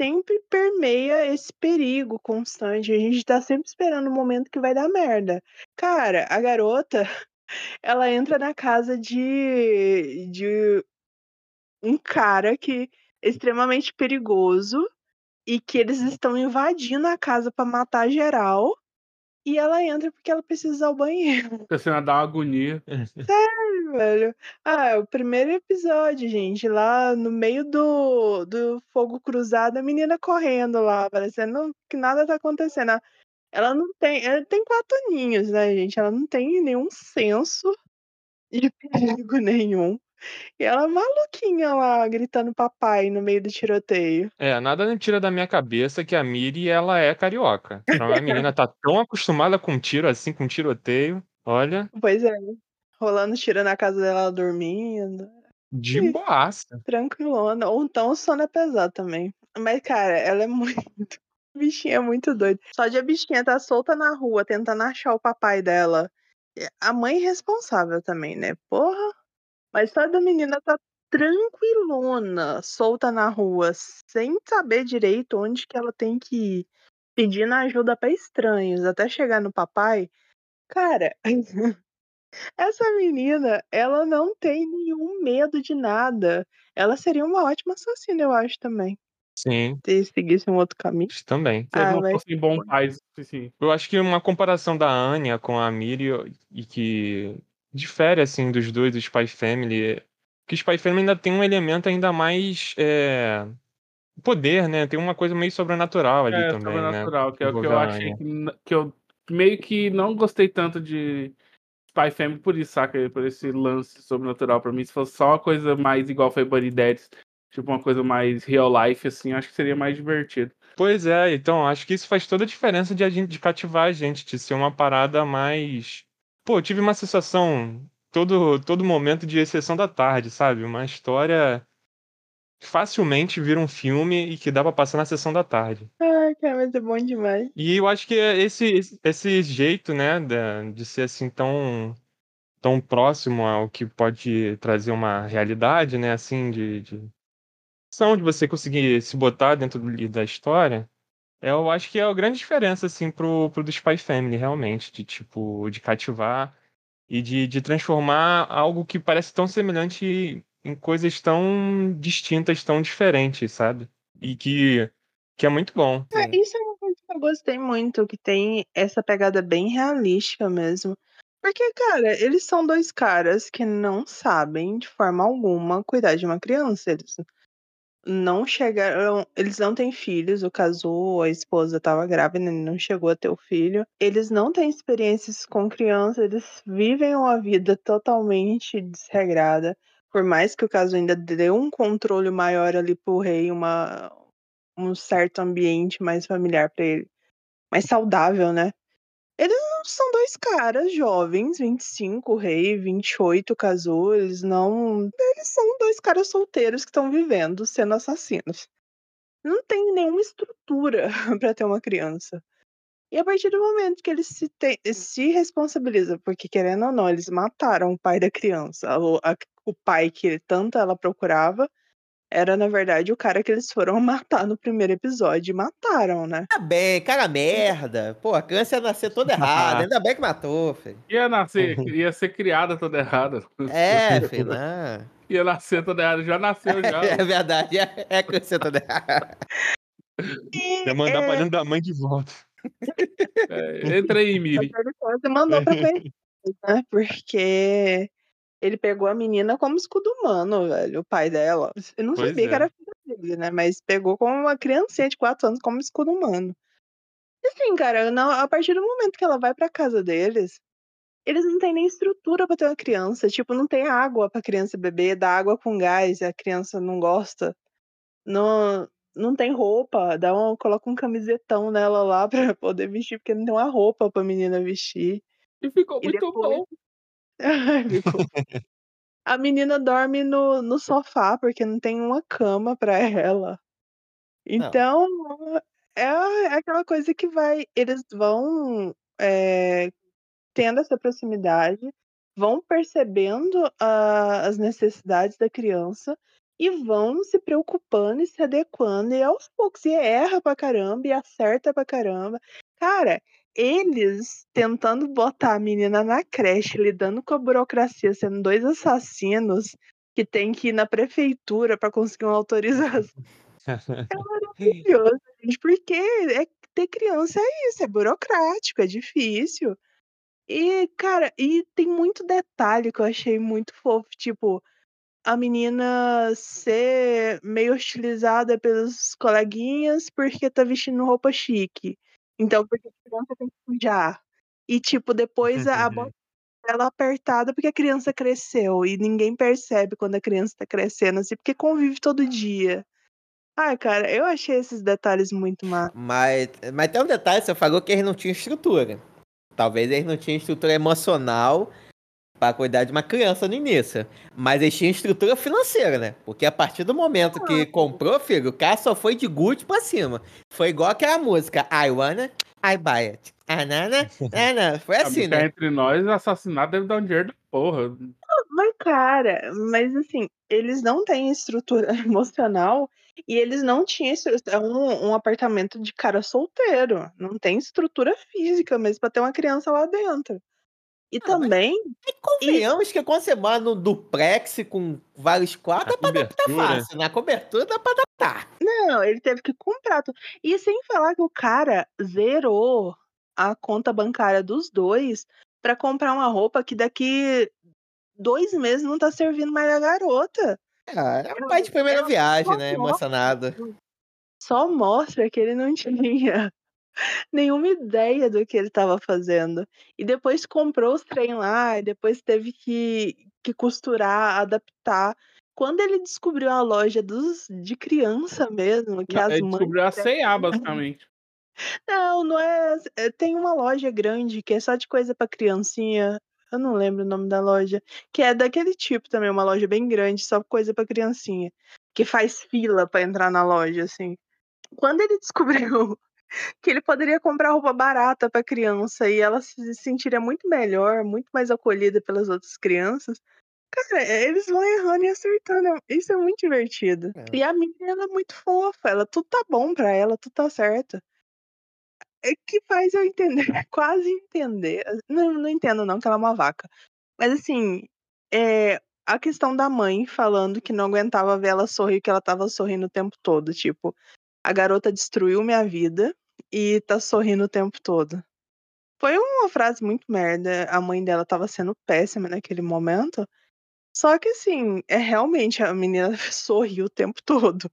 sempre permeia esse perigo constante. A gente tá sempre esperando o momento que vai dar merda. Cara, a garota, ela entra na casa de, de um cara que é extremamente perigoso e que eles estão invadindo a casa pra matar geral. E ela entra porque ela precisa usar o banheiro. A cena dá uma agonia. Sério, velho. Ah, é o primeiro episódio, gente, lá no meio do, do fogo cruzado, a menina correndo lá, parecendo que nada tá acontecendo. Ela- Ela não tem. Ela tem quatro aninhos, né, gente? Ela não tem nenhum senso de perigo nenhum. E ela é maluquinha lá, gritando papai no meio do tiroteio. É, nada me tira da minha cabeça que a Miri, ela é carioca. Então a menina tá tão acostumada com tiro assim, com tiroteio. Olha, Pois é. Rolando tiro na casa dela ela dormindo. de Ih. boaça. Tranquilona. Ou então o sono é pesado também. Mas, cara, ela é muito. Bichinha é muito doida. Só de a bichinha tá solta na rua, tentando achar o papai dela. E A mãe responsável também, né? Porra. Mas só da menina tá tranquilona, solta na rua, sem saber direito onde que ela tem que ir. Pedindo ajuda pra estranhos, até chegar no papai. Cara, essa menina, ela não tem nenhum medo de nada. Ela seria uma ótima assassina, eu acho também. Sim, Se seguisse um outro caminho. isso também. Se eles Ah, não mas- fossem bons pais, sim. Eu acho que uma comparação da Anya com a Miri e que difere assim dos dois, do Spy Family, que o Spy Family ainda tem um elemento ainda mais é, poder, né? Tem uma coisa meio sobrenatural ali É, também, né? sobrenatural, que é o que eu achei que, que eu meio que não gostei tanto de Spy Family por isso, saca? Por esse lance sobrenatural. Pra mim, se fosse só uma coisa mais igual foi Buddy Daddies, tipo uma coisa mais real life, assim, acho que seria mais divertido. Pois é, então acho que isso faz toda a diferença de a gente de cativar a gente, de ser uma parada mais. Pô, eu tive uma sensação todo todo momento de exceção da tarde, sabe? Uma história facilmente vira um filme e que dá pra passar na sessão da tarde. Ai, cara, mas é bom demais. E eu acho que esse esse- jeito, né, de ser assim tão tão próximo ao que pode trazer uma realidade, né, assim de, de são de você conseguir se botar dentro da história. Eu acho que é a grande diferença, assim, pro, pro do Spy Family, realmente, de tipo, de cativar e de, de transformar algo que parece tão semelhante em coisas tão distintas, tão diferentes, sabe? E que, que é muito bom. É, isso é uma coisa que eu gostei muito, que tem essa pegada bem realística mesmo. Porque, cara, eles são dois caras que não sabem, de forma alguma, cuidar de uma criança. Eles não chegaram. Eles não têm filhos, o casou, a esposa estava grávida, não chegou a ter o filho. Eles não têm experiências com criança, eles vivem uma vida totalmente desregrada. Por mais que o caso ainda dê um controle maior ali pro rei, uma, um certo ambiente mais familiar para ele, mais saudável, né? Eles não são dois caras jovens, 25, o rei, 28, casou, eles não. Eles são dois caras solteiros que estão vivendo, sendo assassinos. Não tem nenhuma estrutura para ter uma criança. E a partir do momento que eles se, te- se responsabilizam, porque querendo ou não, eles mataram o pai da criança, o, a- o pai que tanto ela procurava, era na verdade o cara que eles foram matar no primeiro episódio. E mataram, né? Tá bem, cara merda. Pô, a criança ia nascer toda errada. Ainda bem que matou, filho. Ia nascer, ia ser criada toda errada. É, filho, não. Ia nascer toda errada, já nasceu já. É verdade, é, é criança toda errada. Ia mandar pra dentro da mãe de volta. É, entra aí, Miri. Quase mandou pra frente, né? Porque ele pegou a menina como escudo humano, velho, o pai dela. Eu não Pois sabia que é. era filha dele, né? Mas pegou como uma criancinha de 4 anos como escudo humano. E assim, cara, não, a partir do momento que ela vai pra casa deles, eles não têm nem estrutura pra ter uma criança. Tipo, não tem água pra criança beber, dá água com gás e a criança não gosta. Não, não tem roupa, dá uma, coloca um camisetão nela lá pra poder vestir, porque não tem uma roupa pra menina vestir. E ficou E muito depois- bom. Ficou. A menina dorme no, no sofá porque não tem uma cama pra ela. Então, é, é aquela coisa que vai. Eles vão é, tendo essa proximidade, vão percebendo a- as necessidades da criança e vão se preocupando e se adequando, e aos poucos, e erra pra caramba, e acerta pra caramba. Cara, eles tentando botar a menina na creche, lidando com a burocracia, sendo dois assassinos que tem que ir na prefeitura pra conseguir uma autorização. É maravilhoso, gente, porque é ter criança é isso, é burocrático, é difícil. E, cara, e tem muito detalhe que eu achei muito fofo, tipo, a menina ser meio hostilizada pelos coleguinhas porque tá vestindo roupa chique. Então, porque a criança tem que sujar. E, tipo, depois a, a bota dela apertada porque a criança cresceu. E ninguém percebe quando a criança tá crescendo, assim, porque convive todo dia. Ah, cara, eu achei esses detalhes muito massa. Mas, mas tem um detalhe, você falou que eles não tinham estrutura. Talvez eles não tinham estrutura emocional pra cuidar de uma criança no início. Mas eles tinham estrutura financeira, né? Porque a partir do momento que comprou, filho, o cara só foi de good pra cima. Foi igual aquela música, I wanna, I buy it. Ah, nana, nana. Foi assim, Ficar né? entre nós, assassinato deve dar um dinheiro da porra. Mas, cara, mas assim, eles não têm estrutura emocional e eles não tinham estru- é um, um apartamento de cara solteiro. Não tem estrutura física mesmo pra ter uma criança lá dentro. E Ah, mas- também, E convenhamos que quando você mora no duplex com vários quartos, A dá pra adaptar fácil. Na cobertura dá pra adaptar. não, ele teve que comprar. tudo. E sem falar que o cara zerou a conta bancária dos dois pra comprar uma roupa que daqui dois meses não tá servindo mais a garota. Ah, é um pai de primeira viagem, né? Emocionado. só mostra que ele não tinha nenhuma ideia do que ele estava fazendo. E depois comprou os trem lá, e depois teve que, que costurar, adaptar. Quando ele descobriu a loja dos, de criança mesmo, que as Ele mães. descobriu a C&A, basicamente. Não, não é. é, Tem uma loja grande que é só de coisa pra criancinha. Eu não lembro o nome da loja. Que é daquele tipo também, uma loja bem grande, só coisa pra criancinha. Que faz fila pra entrar na loja, assim. Quando ele descobriu que ele poderia comprar roupa barata pra criança e ela se sentiria muito melhor, muito mais acolhida pelas outras crianças. Cara, eles vão errando e acertando. é- Isso é muito divertido. É. E a menina ela é muito fofa, ela tudo tá bom pra ela, tudo tá certo. É que faz eu entender, quase entender. Não, não entendo não, que ela é uma vaca. Mas assim, é, a questão da mãe falando que não aguentava ver ela sorrir, que ela tava sorrindo o tempo todo. Tipo, a garota destruiu minha vida e tá sorrindo o tempo todo. Foi uma frase muito merda. A mãe dela tava sendo péssima naquele momento. Só que assim, é realmente a menina sorriu o tempo todo.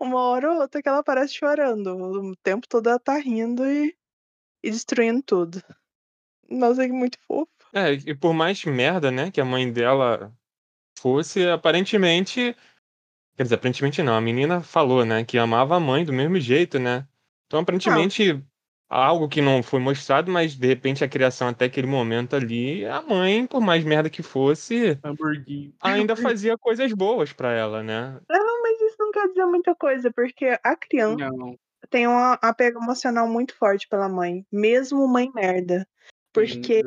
Uma hora ou outra que ela parece chorando. O tempo todo ela tá rindo e, e destruindo tudo. Nossa, que muito fofo. É, e por mais merda, né, que a mãe dela fosse, aparentemente. Quer dizer, aparentemente não, a menina falou, né, que amava a mãe do mesmo jeito, né? Então, aparentemente, algo que não foi mostrado, mas de repente a criação até aquele momento ali, a mãe, por mais merda que fosse, ainda fazia coisas boas pra ela, né? Não, mas isso não quer dizer muita coisa, porque a criança Não. tem um apego emocional muito forte pela mãe, mesmo mãe merda. Porque.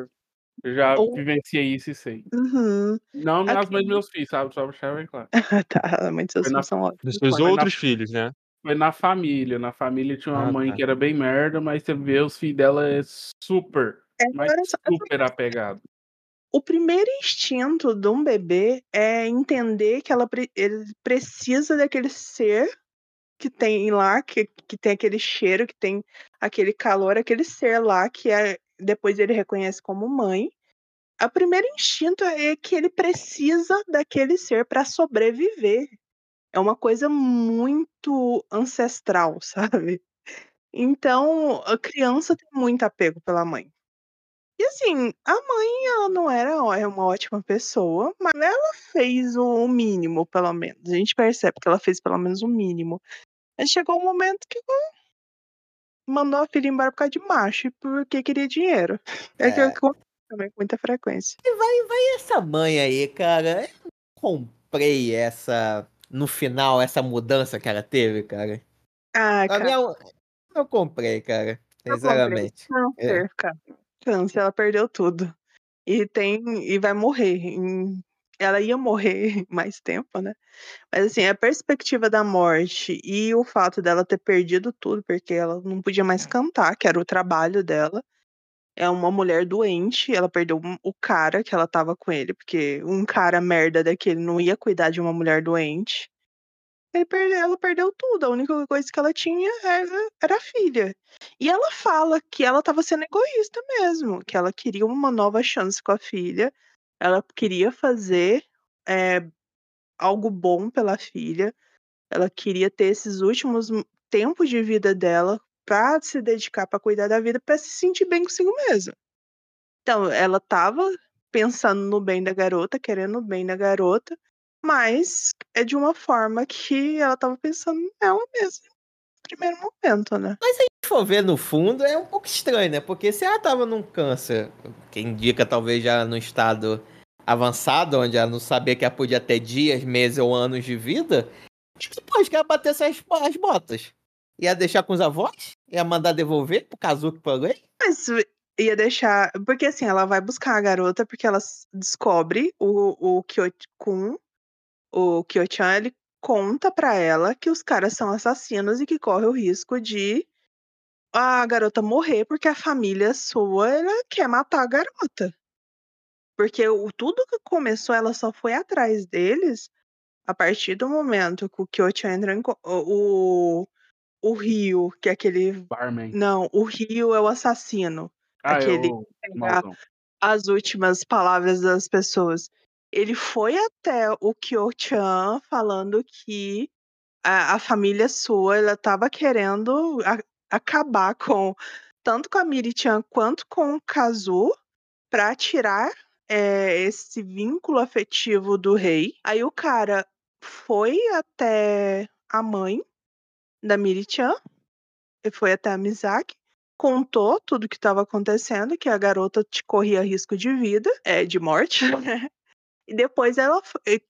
Eu já Ou- vivenciei isso e sei. Uhum. Não Aqui- mães e meus filhos, sabe? Só pra deixar bem claro. tá, a mãe de seus filhos são ótimos. Dos seus Foi na- outros filhos, né? Foi na família. Na família tinha uma Ah, mãe tá. que era bem merda, mas você vê os filhos dela é super, É, mas só, super apegado. O primeiro instinto de um bebê é entender que ela pre- ele precisa daquele ser que tem lá, que, que tem aquele cheiro, que tem aquele calor, aquele ser lá que é, depois ele reconhece como mãe. O primeiro instinto é que ele precisa daquele ser para sobreviver. É uma coisa muito ancestral, sabe? Então, a criança tem muito apego pela mãe. E assim, a mãe, ela não era ó- é uma ótima pessoa, mas ela fez o mínimo, pelo menos. A gente percebe que ela fez pelo menos o mínimo. Mas chegou um momento que mandou a filha embora por causa de macho porque queria dinheiro. É, que É. acontece também com muita frequência. E essa mãe aí, cara? Eu comprei essa. No final, essa mudança que ela teve, cara. Ah, cara, minha... Eu comprei, cara. Eu Sinceramente. câncer, cara. Câncer, ela perdeu tudo. E tem. E vai morrer. Ela ia morrer mais tempo, né? Mas assim, a perspectiva da morte e o fato dela ter perdido tudo, porque ela não podia mais cantar, que era o trabalho dela. É uma mulher doente, ela perdeu o cara que ela tava com ele, porque um cara merda daquele não ia cuidar de uma mulher doente. ela perdeu tudo. A única coisa que ela tinha era, era a filha. E ela fala que ela estava sendo egoísta mesmo, que ela queria uma nova chance com a filha. Ela queria fazer é, algo bom pela filha. Ela queria ter esses últimos m- tempos de vida dela para se dedicar para cuidar da vida, para se sentir bem consigo mesma. Então, ela estava pensando no bem da garota, querendo o bem da garota, mas é de uma forma que ela estava pensando nela mesma no primeiro momento, né? Se for ver no fundo, é um pouco estranho, né? Porque se ela tava num câncer, que indica talvez já no estado avançado, onde ela não sabia que ela podia ter dias, meses ou anos de vida, depois que ela batesse as, as botas? Ia deixar com os avós? Ia mandar devolver pro Kazuki pro Rei? Mas ia deixar. Porque assim, ela vai buscar a garota porque ela descobre o, o Kyo-kun, o Kyo-chan, ele conta pra ela que os caras são assassinos e que corre o risco de a garota morrer porque a família sua ela quer matar a garota. Porque o, tudo que começou, ela só foi atrás deles a partir do momento que o Kyo-chan entrou em. O, o Rio, que é aquele. Barman. Não, o Rio é o assassino. Ah, aquele eu... pegar as últimas palavras das pessoas. Ele foi até o Kyo-chan falando que a, a família sua ela estava querendo a- acabar com tanto com a Miri-chan quanto com o Kazu para tirar eh, esse vínculo afetivo do rei. Aí o cara foi até a mãe da Miri-chan, foi até a Mizaki, contou tudo o que estava acontecendo, que a garota te corria risco de vida, é, de morte. E depois ela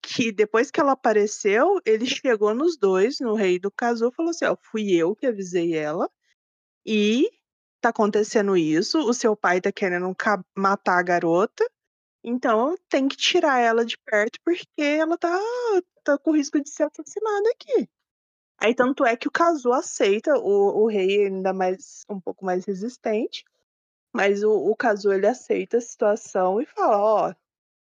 que depois que ela apareceu, ele chegou nos dois, no rei do Kazu, e falou assim: ó, fui eu que avisei ela. E tá acontecendo isso, o seu pai tá querendo matar a garota. Então tem que tirar ela de perto porque ela tá, tá com risco de ser assassinada aqui. Aí tanto é que o Kazu aceita, o, o rei ainda mais um pouco mais resistente, mas o, o Kazu ele aceita a situação e fala, ó,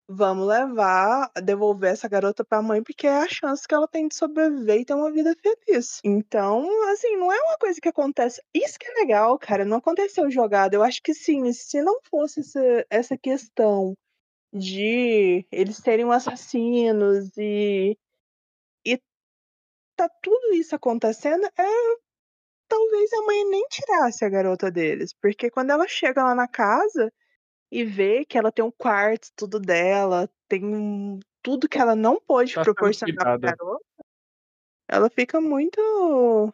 vamos levar, devolver essa garota pra mãe porque é a chance que ela tem de sobreviver e ter uma vida feliz. Então, assim, não é uma coisa que acontece. Isso que é legal, cara, não aconteceu jogado. Eu acho que sim, se não fosse essa, essa questão de eles serem assassinos e tá tudo isso acontecendo, é talvez a mãe nem tirasse a garota deles, porque quando ela chega lá na casa e vê que ela tem um quarto, tudo dela, tem um- tudo que ela não pôde Tá proporcionar pra garota, ela fica muito.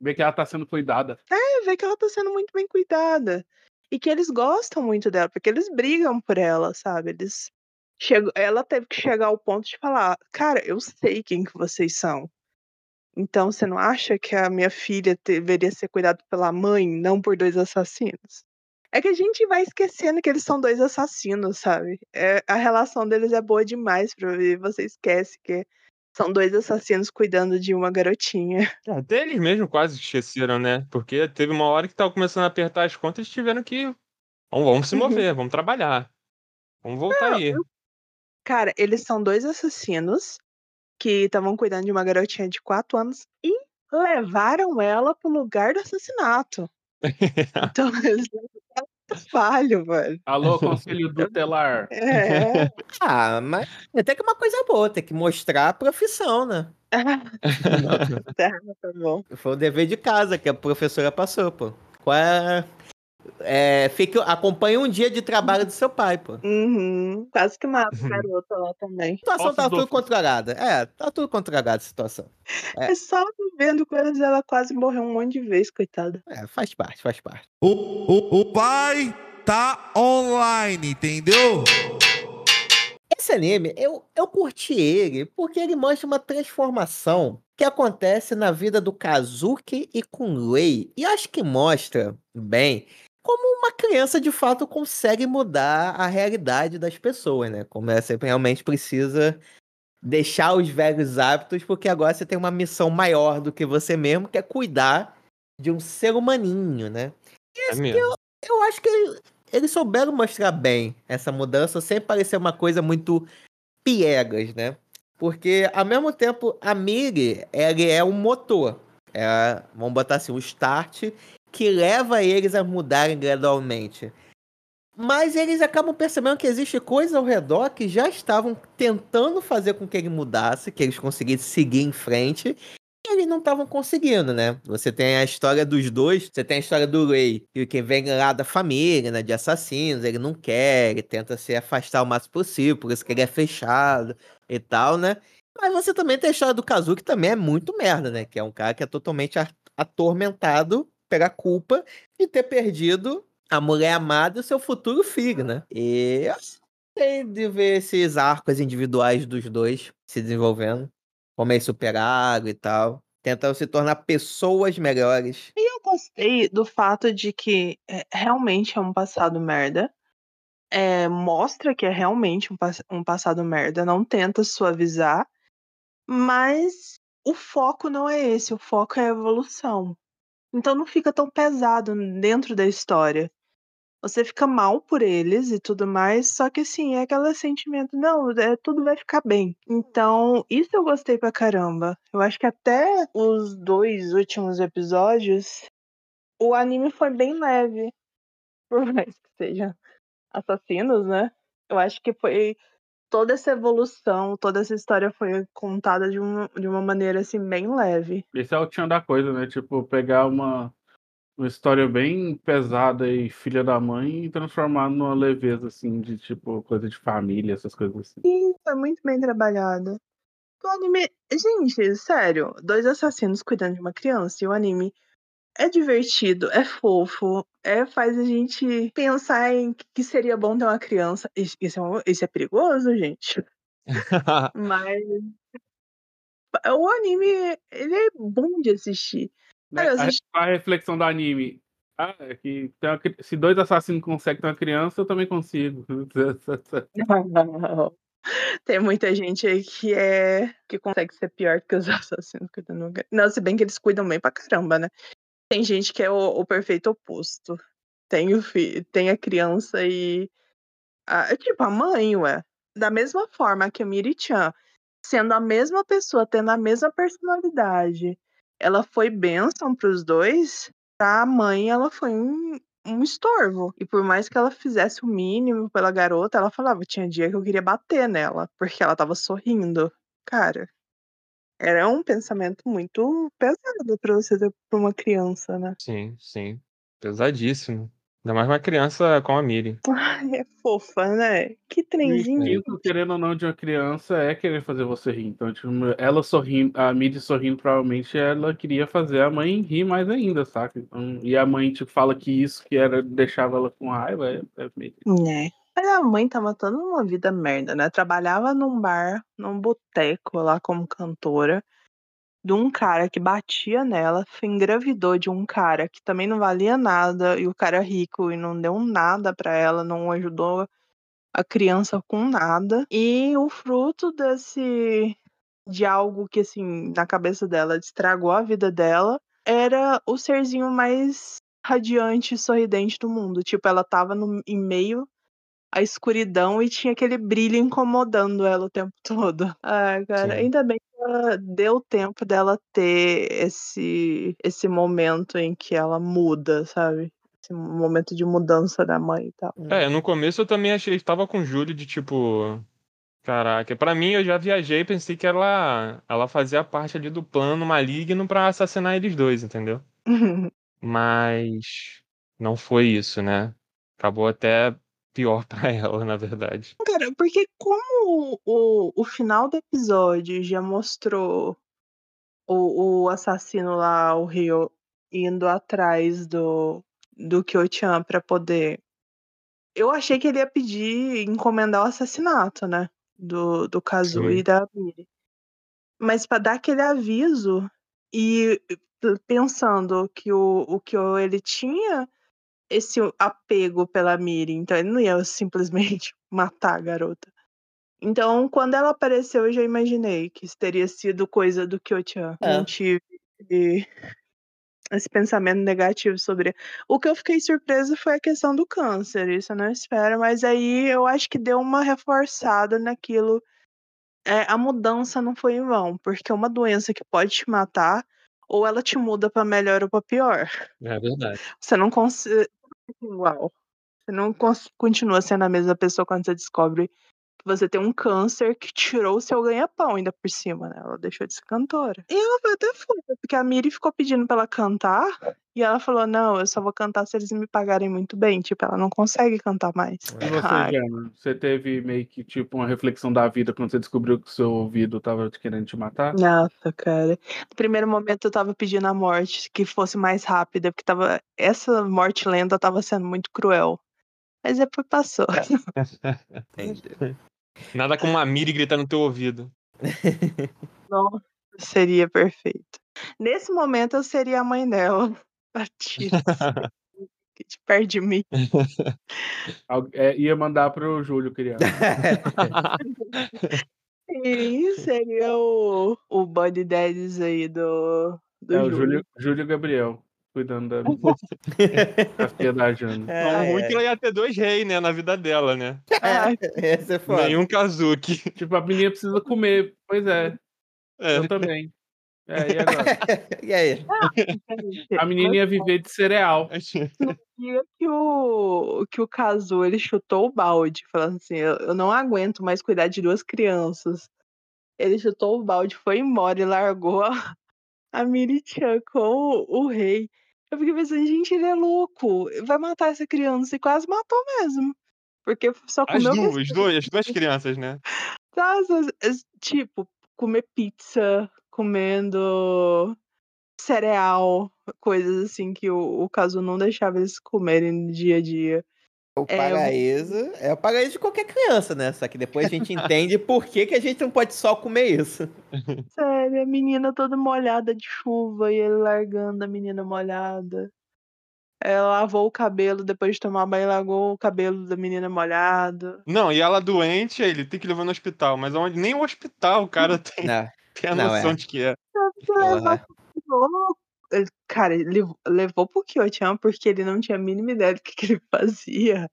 Vê que ela tá sendo cuidada. É, vê que ela tá sendo muito bem cuidada. E que eles gostam muito dela, porque eles brigam por ela, sabe? Eles. Chegou... Ela teve que chegar ao ponto de falar: Cara, eu sei quem que vocês são. Então você não acha que a minha filha deveria ser cuidada pela mãe, não por dois assassinos? É que a gente vai esquecendo que eles são dois assassinos, sabe? É, a relação deles é boa demais pra ver. Você esquece que são dois assassinos cuidando de uma garotinha. É, Até eles mesmo quase esqueceram, né? Porque teve uma hora que tava começando a apertar as contas e tiveram que. Vamos, vamos se Uhum. mover, vamos trabalhar. Vamos voltar aí. Cara, eles são dois assassinos que estavam cuidando de uma garotinha de 4 anos e levaram ela pro lugar do assassinato. Então, eles trabalho, velho. Alô, conselho tutelar. É. Ah, mas até que é uma coisa boa, tem que mostrar a profissão, né? tá, tá bom. Foi o dever de casa que a professora passou, pô. Qual é... É, fique, acompanhe um dia de trabalho do seu pai, pô. Uhum. Quase que mata a garota lá também. A situação tá do tudo controlada. É, tá tudo controlada a situação. É. É só vendo coisas, ela quase morreu um monte de vezes, coitada. É, faz parte, faz parte. O, o, o pai tá online, entendeu? Esse anime, eu, eu curti ele porque ele mostra uma transformação que acontece na vida do Kazuki e Kunlei. E acho que mostra bem como uma criança de fato consegue mudar a realidade das pessoas, né? Como ela sempre realmente precisa deixar os velhos hábitos, porque agora você tem uma missão maior do que você mesmo, que é cuidar de um ser humaninho, né? É mesmo. Eu acho que ele- eles souberam mostrar bem essa mudança, sem parecer uma coisa muito piegas, né? Porque, ao mesmo tempo, a Miri, ela é um motor. É, vamos botar assim, um start que leva eles a mudarem gradualmente. Mas eles acabam percebendo que existe coisas ao redor que já estavam tentando fazer com que ele mudasse, que eles conseguissem seguir em frente, eles não estavam conseguindo, né? Você tem a história dos dois, você tem a história do Ray, que vem lá da família, né, de assassinos, ele não quer, ele tenta se afastar o máximo possível, por isso que ele é fechado e tal, né? Mas você também tem a história do Kazu, que também é muito merda, né? Que é um cara que é totalmente atormentado pela culpa de ter perdido a mulher amada e o seu futuro filho, né? E eu gostei de ver esses arcos individuais dos dois se desenvolvendo, como eles superaram e tal, tentando se tornar pessoas melhores. E eu gostei do fato de que é, realmente é um passado merda. É, mostra que é realmente um, um passado merda, não tenta suavizar, mas o foco não é esse, o foco é a evolução. Então não fica tão pesado dentro da história. Você fica mal por eles e tudo mais, só que assim, é aquele sentimento, não, é, tudo vai ficar bem. Então, isso eu gostei pra caramba. Eu acho que até os dois últimos episódios, o anime foi bem leve. Por mais que seja assassinos, né? Eu acho que foi toda essa evolução, toda essa história foi contada de uma, de uma maneira assim bem leve. Esse é o tchan da coisa, né? Tipo, pegar uma, uma história bem pesada e filha da mãe e transformar numa leveza, assim, de tipo, coisa de família, essas coisas assim. Sim, foi muito bem trabalhado. O anime, gente, sério, dois assassinos cuidando de uma criança e o anime é divertido, é fofo, é faz a gente pensar em que seria bom ter uma criança. Isso, é, um- isso é perigoso, gente. Mas o anime, ele é bom de assistir. Né? Cara, assisti- a reflexão do anime. Ah, é que tem uma se dois assassinos conseguem ter uma criança, eu também consigo. Tem muita gente aí que é que consegue ser pior que os assassinos cuidando. do- Não, se bem que eles cuidam bem pra caramba, né? Tem gente que é o, o perfeito oposto. Tem o fi... tem a criança e a, é tipo a mãe, ué. Da mesma forma que a Miri-chan, sendo a mesma pessoa, tendo a mesma personalidade, ela foi bênção pros dois. Pra mãe, ela foi um, um estorvo. E por mais que ela fizesse o mínimo pela garota, ela falava, tinha dia que eu queria bater nela, porque ela tava sorrindo. Cara, era um pensamento muito pesado pra você ter pra uma criança, né? Sim, sim. Pesadíssimo. Ainda mais uma criança com a Miri. Ai, é fofa, né? Que o trenzinho. instinto, querendo ou não, de uma criança é querer fazer você rir. Então, tipo, ela sorrindo, a Miri sorrindo, provavelmente ela queria fazer a mãe rir mais ainda, saca? Então, e a mãe, tipo, fala que isso que era deixava ela com raiva, é, é meio. Né. A mãe tava toda uma vida merda, né? Trabalhava num bar, num boteco lá como cantora, de um cara que batia nela, engravidou de um cara que também não valia nada, e o cara rico e não deu nada pra ela, não ajudou a criança com nada. E o fruto desse de algo que assim, na cabeça dela estragou a vida dela, era o serzinho mais radiante e sorridente do mundo. Tipo, ela tava no, em meio à escuridão e tinha aquele brilho incomodando ela o tempo todo. Ai, cara, Sim. ainda bem que ela deu tempo dela ter esse esse momento em que ela muda, sabe? Esse momento de mudança da mãe e tal. É, no começo eu também achei, tava com o Júlio de tipo. Caraca, pra mim eu já viajei e pensei que ela, ela fazia parte ali do plano maligno pra assassinar eles dois, entendeu? Mas não foi isso, né? Acabou até pior pra ela, na verdade. Cara, porque como o, o final do episódio já mostrou o, o assassino lá, o Rio, indo atrás do, do Kyo-chan pra poder. Eu achei que ele ia pedir, encomendar o assassinato, né? Do, do Kazu Sim. e da Miri. Mas pra dar aquele aviso e pensando que o, o Kyo ele tinha esse apego pela Miri, então ele não ia simplesmente matar a garota. Então, quando ela apareceu, eu já imaginei que isso teria sido coisa do Kyo-chan. É. Não tive esse pensamento negativo sobre. O que eu fiquei surpresa foi a questão do câncer, isso eu não espero, mas aí eu acho que deu uma reforçada naquilo é, a mudança não foi em vão, porque uma doença que pode te matar, ou ela te muda pra melhor ou pra pior. É verdade. Você não consegue igual. Você não continua sendo a mesma pessoa quando você descobre você tem um câncer que tirou o seu ganha-pão ainda por cima, né? Ela deixou de ser cantora. E ela foi até foda, porque a Miri ficou pedindo pra ela cantar, e ela falou, não, eu só vou cantar se eles me pagarem muito bem. Tipo, ela não consegue cantar mais. E você, Ai, Jana? Você teve meio que tipo uma reflexão da vida quando você descobriu que o seu ouvido tava te querendo te matar? Nossa, cara. No primeiro momento eu tava pedindo a morte que fosse mais rápida, porque tava essa morte lenta tava sendo muito cruel. Mas depois passou. Entendi. Nada como uma Miri gritar no teu ouvido. Nossa, seria perfeito. Nesse momento eu seria a mãe dela. Batida. que te perde de mim. É, ia mandar pro Júlio criança. Sim, seria o, o Buddy Daddies aí do, do É o Júlio. Júlio, Júlio Gabriel, cuidando da, da filha da Jana. Não, ruim que ela ia ter dois reis, né, na vida dela, né? Ai, Esse é foda. Nenhum Kazuki. Tipo, a menina precisa comer. Pois é, É. eu também. É, e agora? e aí? A menina ia viver de cereal. dia que o, que o Kazu ele chutou o balde, falando assim: eu, eu não aguento mais cuidar de duas crianças. Ele chutou o balde, foi embora e largou a, a Miri-chan com o, o rei. Eu fiquei pensando, gente, ele é louco, vai matar essa criança. E quase matou mesmo. Porque só As comeu duas, besteira. duas, as duas crianças, né? Nossa, tipo, comer pizza, comendo cereal, coisas assim que o, o Kazu não deixava eles comerem no dia a dia. O É, paraíso é o paraíso de qualquer criança, né? Só que depois a gente entende por que, que a gente não pode só comer isso. Sério, a menina toda molhada de chuva e ele largando a menina molhada. Ela lavou o cabelo depois de tomar banho, largou o cabelo da menina molhado. Não, e ela doente, ele tem que levar no hospital. Mas onde, nem o hospital o cara tem, Não, tem a Não, noção é. de que é. Que levar pro- ele- Cara, ele levou pro Kyo-chan porque ele não tinha a mínima ideia do que, que ele fazia.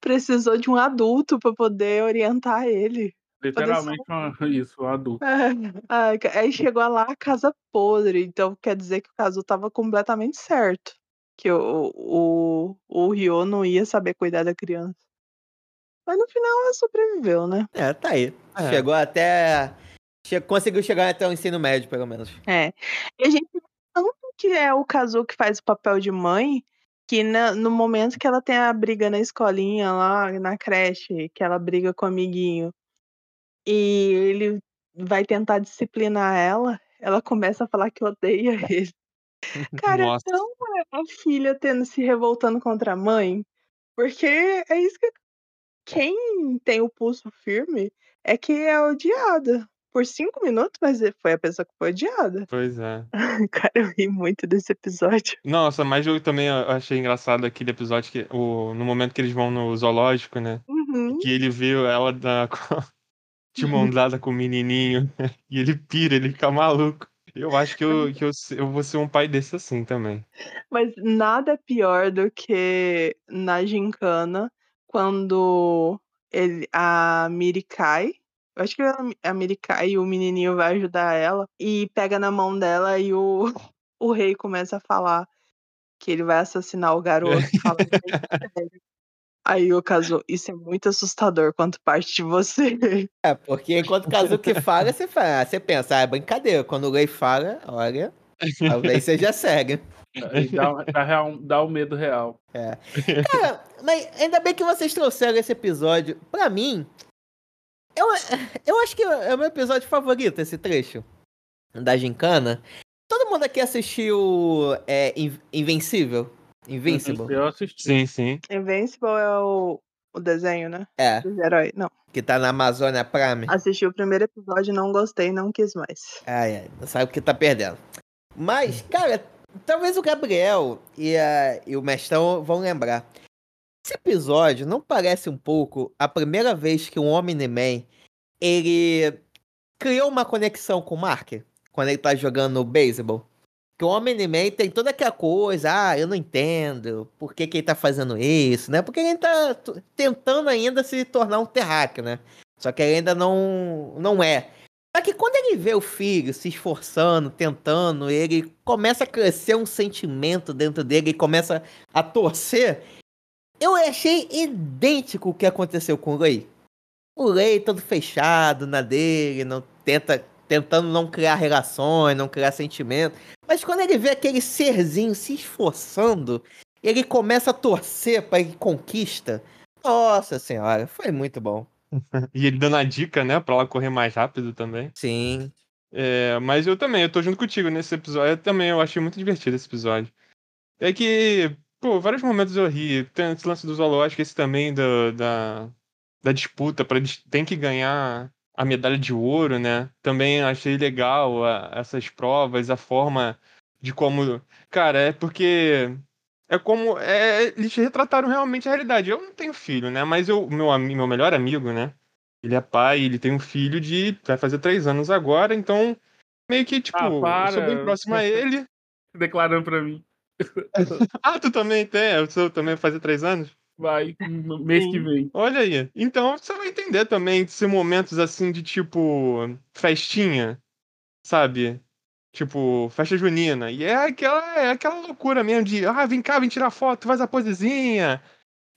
Precisou de um adulto pra poder orientar ele. Literalmente uma- isso, um adulto. É. Aí chegou lá a casa podre, então quer dizer que o caso tava completamente certo. Que o, o, o Ryo não ia saber cuidar da criança. Mas no final ela sobreviveu, né? É, tá aí. É. Chegou até. che- Conseguiu chegar até o ensino médio, pelo menos. É. E a gente que é o Kazu que faz o papel de mãe, que na- no momento que ela tem a briga na escolinha lá, na creche, que ela briga com o amiguinho, e ele vai tentar disciplinar ela, ela começa a falar que odeia ele. Cara, Nossa. é tão a filha tendo se revoltando contra a mãe, porque é isso que quem tem o pulso firme é que é odiada. Por cinco minutos, mas foi a pessoa que foi odiada. Pois é. Cara, eu ri muito desse episódio. Nossa, mas eu também achei engraçado aquele episódio que o, no momento que eles vão no zoológico, né? Uhum. Que ele viu ela da, de mão dada com o menininho. E ele pira, ele fica maluco. Eu acho que, eu, que eu, eu vou ser um pai desse assim também. Mas nada é pior do que na gincana, quando ele, a Miri cai. Eu acho que a, a Miri cai e o menininho vai ajudar ela. E pega na mão dela e o, o rei começa a falar que ele vai assassinar o garoto. Fala. Aí o caso, isso é muito assustador quanto parte de você. É, porque enquanto o Kazuki fala, você, fala, você pensa, ah, é brincadeira. Quando o Lei fala, olha, talvez seja. Aí Dá, dá, real- dá o medo real. Cara, mas ainda bem que vocês trouxeram esse episódio. Pra mim, eu, eu acho que é o meu episódio favorito, esse trecho da Gincana. Todo mundo aqui assistiu é, In- Invencível? Invincible? Eu assisti. Sim, sim. Invincible é o, o desenho, né? É, Dos heróis. Não. que tá na Amazônia Prime. Assisti o primeiro episódio, não gostei, não quis mais. Ai, ai, não sabe o que tá perdendo. Mas, cara, talvez o Gabriel e, a- e o Mestrão vão lembrar. Esse episódio não parece um pouco a primeira vez que um Omni-Man ele criou uma conexão com o Mark quando ele tá jogando beisebol? Que o Omni-Man tem toda aquela coisa, ah, eu não entendo por que, que ele tá fazendo isso, né? Porque ele tá tentando ainda se tornar um terráqueo, né? Só que ele ainda não, não é. Só que quando ele vê o filho se esforçando, tentando, ele começa a crescer um sentimento dentro dele e começa a torcer. Eu achei idêntico o que aconteceu com o Lei. O Lei todo fechado na dele, não tenta tentando não criar relações, não criar sentimento. Mas quando ele vê aquele serzinho se esforçando, ele começa a torcer para ele conquista. Nossa senhora, foi muito bom. E ele dando a dica, né, pra ela correr mais rápido também. Sim. É, mas eu também, eu tô junto contigo nesse episódio. Eu também, eu achei muito divertido esse episódio. É que, pô, vários momentos eu ri. Tem esse lance do zoológico, esse também da, da, da disputa para tem que ganhar a medalha de ouro, né? Também achei legal a- essas provas, a forma de como. Cara, é porque. É como. É, eles retrataram realmente a realidade. Eu não tenho filho, né? Mas eu, meu, meu melhor amigo, né? Ele é pai, ele tem um filho de. Vai fazer três anos agora, então. Meio que, tipo, Ah, eu sou bem próximo a ele. Declarando pra mim. Ah, tu também tem? Eu sou também vai fazer três anos? Vai, no mês que vem. Olha aí. Então você vai entender também ser momentos assim de tipo festinha, sabe? Tipo, festa junina. E é aquela, é aquela loucura mesmo de, ah, vem cá, vem tirar foto, faz a posezinha.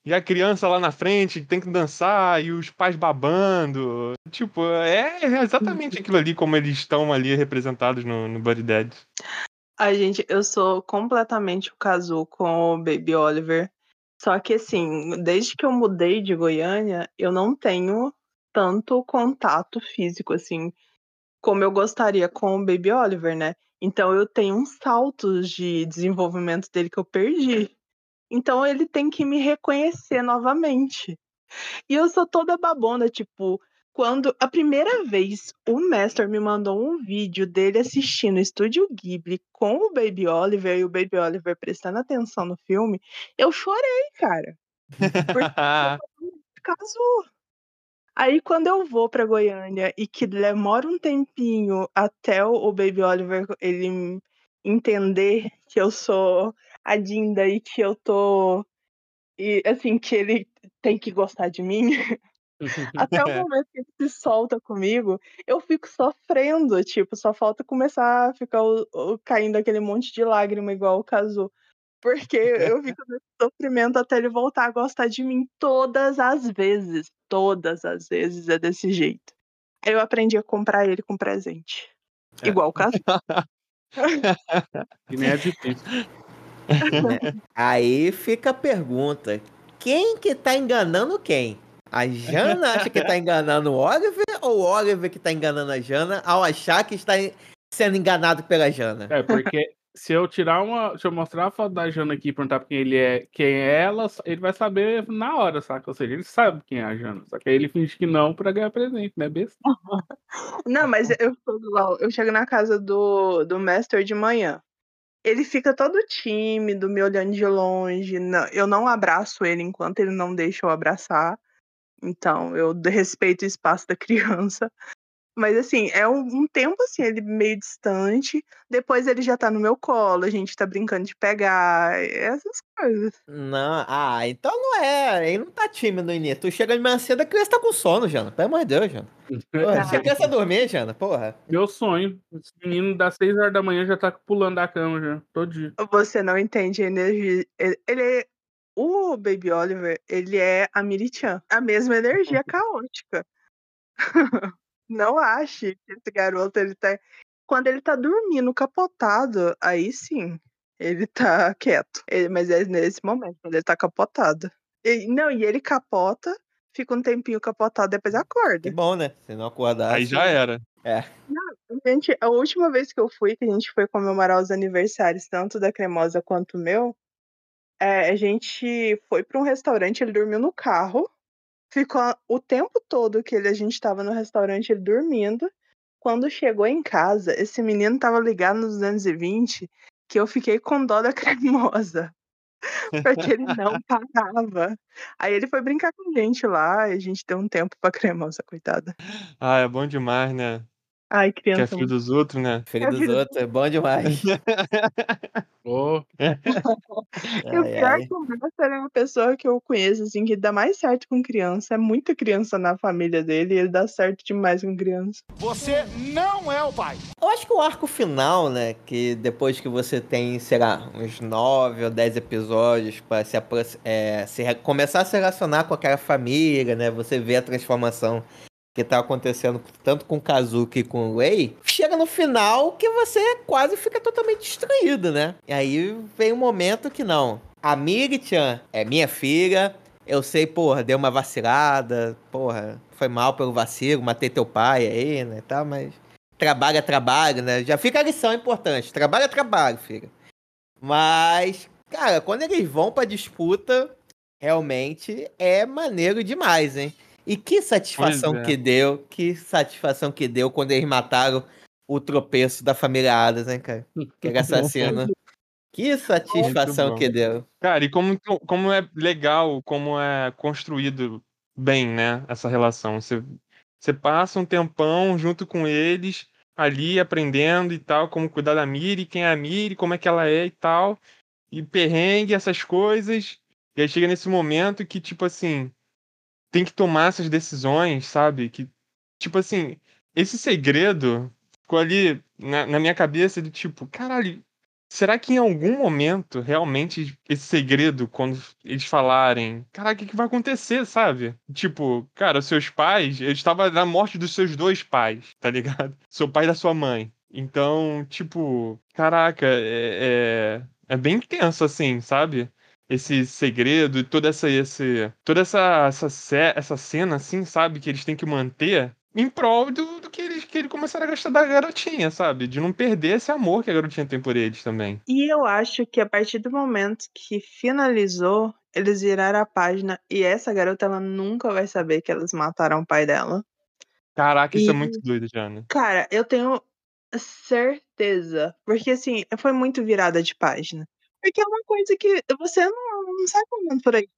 E a criança lá na frente tem que dançar, e os pais babando. Tipo, é exatamente aquilo ali como eles estão ali representados no, no Buddy Dead. Ai, gente, eu sou completamente o casu com o Baby Oliver. Só que, assim, desde que eu mudei de Goiânia, eu não tenho tanto contato físico, assim, como eu gostaria com o Baby Oliver, né? Então eu tenho uns saltos de desenvolvimento dele que eu perdi. Então ele tem que me reconhecer novamente. E eu sou toda babona, tipo, quando a primeira vez o Mestre me mandou um vídeo dele assistindo Estúdio Ghibli com o Baby Oliver e o Baby Oliver prestando atenção no filme, eu chorei, cara. Caso. Aí quando eu vou pra Goiânia e que demora um tempinho até o o Baby Oliver ele entender que eu sou a Dinda e que eu tô e assim que ele tem que gostar de mim, até o momento que ele se solta comigo, eu fico sofrendo, tipo, só falta começar a ficar o o caindo aquele monte de lágrima igual o Casu. Porque eu fico nesse sofrimento até ele voltar a gostar de mim todas as vezes, todas as vezes é desse jeito. Aí eu aprendi a comprar ele com presente. É. Igual o Casu. Que nem é difícil. Aí fica a pergunta: quem que tá enganando quem? A Jana acha que tá enganando o Oliver ou o Oliver que tá enganando a Jana ao achar que está en- sendo enganado pela Jana? É, porque se eu tirar uma. Se eu mostrar a foto da Jana aqui e perguntar quem ele é, quem é ela, ele vai saber na hora, saca? Ou seja, ele sabe quem é a Jana. Só que aí ele finge que não pra ganhar presente, né? Besta. Não, mas eu, eu chego na casa do, do Master de manhã. Ele fica todo tímido, me olhando de longe. não- eu não abraço ele enquanto ele não deixa eu abraçar. Então, eu respeito o espaço da criança. Mas assim, é um, um tempo assim, ele meio distante. Depois ele já tá no meu colo, a gente tá brincando de pegar, essas coisas. Não, ah, então não é. Ele não tá tímido no início. Tu chega de manhã cedo, a criança tá com sono, Jana. Pelo amor de Deus, Jana. Porra, deixa a criança dormir, Jana, porra. Meu sonho. Esse menino das 6 horas da manhã já tá pulando da cama já. Todo dia. Você não entende a energia. Ele, ele é. O Baby Oliver, ele é a Miri-chan. A mesma energia caótica. Não ache que esse garoto, ele tá. Quando ele tá dormindo capotado, aí sim, ele tá quieto. Ele- mas é nesse momento, quando ele tá capotado. E- não, e ele capota, fica um tempinho capotado, depois Que acorda. bom, né? Se não acordar. Aí já era. É. Gente, a última vez que eu fui, que a gente foi comemorar os aniversários, tanto da Cremosa quanto o meu, é, a gente foi para um restaurante, ele dormiu no carro, ficou o tempo todo que ele, a gente estava no restaurante, ele dormindo. Quando chegou em casa, esse menino tava ligado nos 220, que eu fiquei com dó da Cremosa. Porque ele não parava. Aí ele foi brincar com a gente lá, e a gente deu um tempo pra Cremosa, coitada. Ah, é bom demais, né? Ai, Que é criança. filho dos outros, né? Filho É dos filho- outros, é bom demais. Ô, E o pior ai. é que o Master é uma pessoa que eu conheço, assim, que dá mais certo com criança. É muita criança na família dele e ele dá certo demais com criança. Você não é o pai. Eu acho que o arco final, né? Que depois que você tem, sei lá, uns 9 ou 10 episódios pra se, é, se começar a se relacionar com aquela família, né? Você vê a transformação que tá acontecendo tanto com o Kazuki com o Rei. Chega no final que você quase fica totalmente destruído, né? E aí vem um momento que não. A Miri-chan é minha filha. Eu sei, porra, deu uma vacilada. Porra, foi mal pelo vacilo, matei teu pai aí, né? Tá, mas trabalho é trabalho, né? Já fica a lição importante. Trabalho é trabalho, filho. Mas, cara, quando eles vão pra disputa, realmente é maneiro demais, hein? E que satisfação é. que deu, que satisfação que deu quando eles mataram o tropeço da família Adams, hein, cara? Aquele assassino. Que satisfação que deu. Cara, e como, como é legal, como é construído bem, né? Essa relação. Você, você passa um tempão junto com eles, ali aprendendo e tal, como cuidar da Miri, quem é a Miri, como é que ela é e tal. E perrengue, essas coisas. E aí chega nesse momento que, tipo assim, tem que tomar essas decisões, sabe? Que, tipo assim, esse segredo ficou ali na, na minha cabeça de tipo, caralho, será que em algum momento, realmente, esse segredo, quando eles falarem, caraca, o que, vai acontecer, sabe? Tipo, cara, seus pais, eu estava na morte dos seus dois pais, tá ligado? Seu pai da sua mãe. Então, tipo, caraca, é, é, é bem tenso, assim, sabe? Esse segredo e toda essa, esse, toda essa, essa, essa cena, assim, sabe? Que eles têm que manter em prol do, do que eles que ele começaram a gostar da garotinha, sabe? De não perder esse amor que a garotinha tem por eles também. E eu acho que a partir do momento que finalizou, eles viraram a página e essa garota ela nunca vai saber que eles mataram o pai dela. Caraca, isso é E- muito doido, Jana. Cara, eu tenho certeza. Porque assim, foi muito virada de página. Porque é uma coisa que você não, não sai comendo por aí.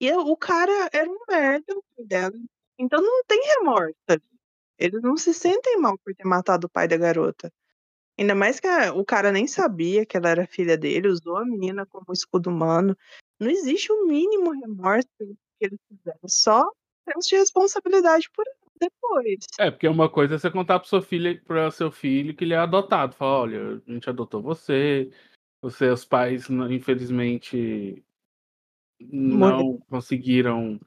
E eu- o cara era um merda, dela. Então não tem remorso. Eles não se sentem mal por ter matado o pai da garota. Ainda mais que a- o cara nem sabia que ela era filha dele, usou a menina como escudo humano. Não existe o mínimo remorso que eles fizeram. Só temos de responsabilidade por depois. É, porque uma coisa é você contar pro seu filho, pro seu filho que ele é adotado. Falar, olha, a gente adotou você, os seus pais, infelizmente, não conseguiram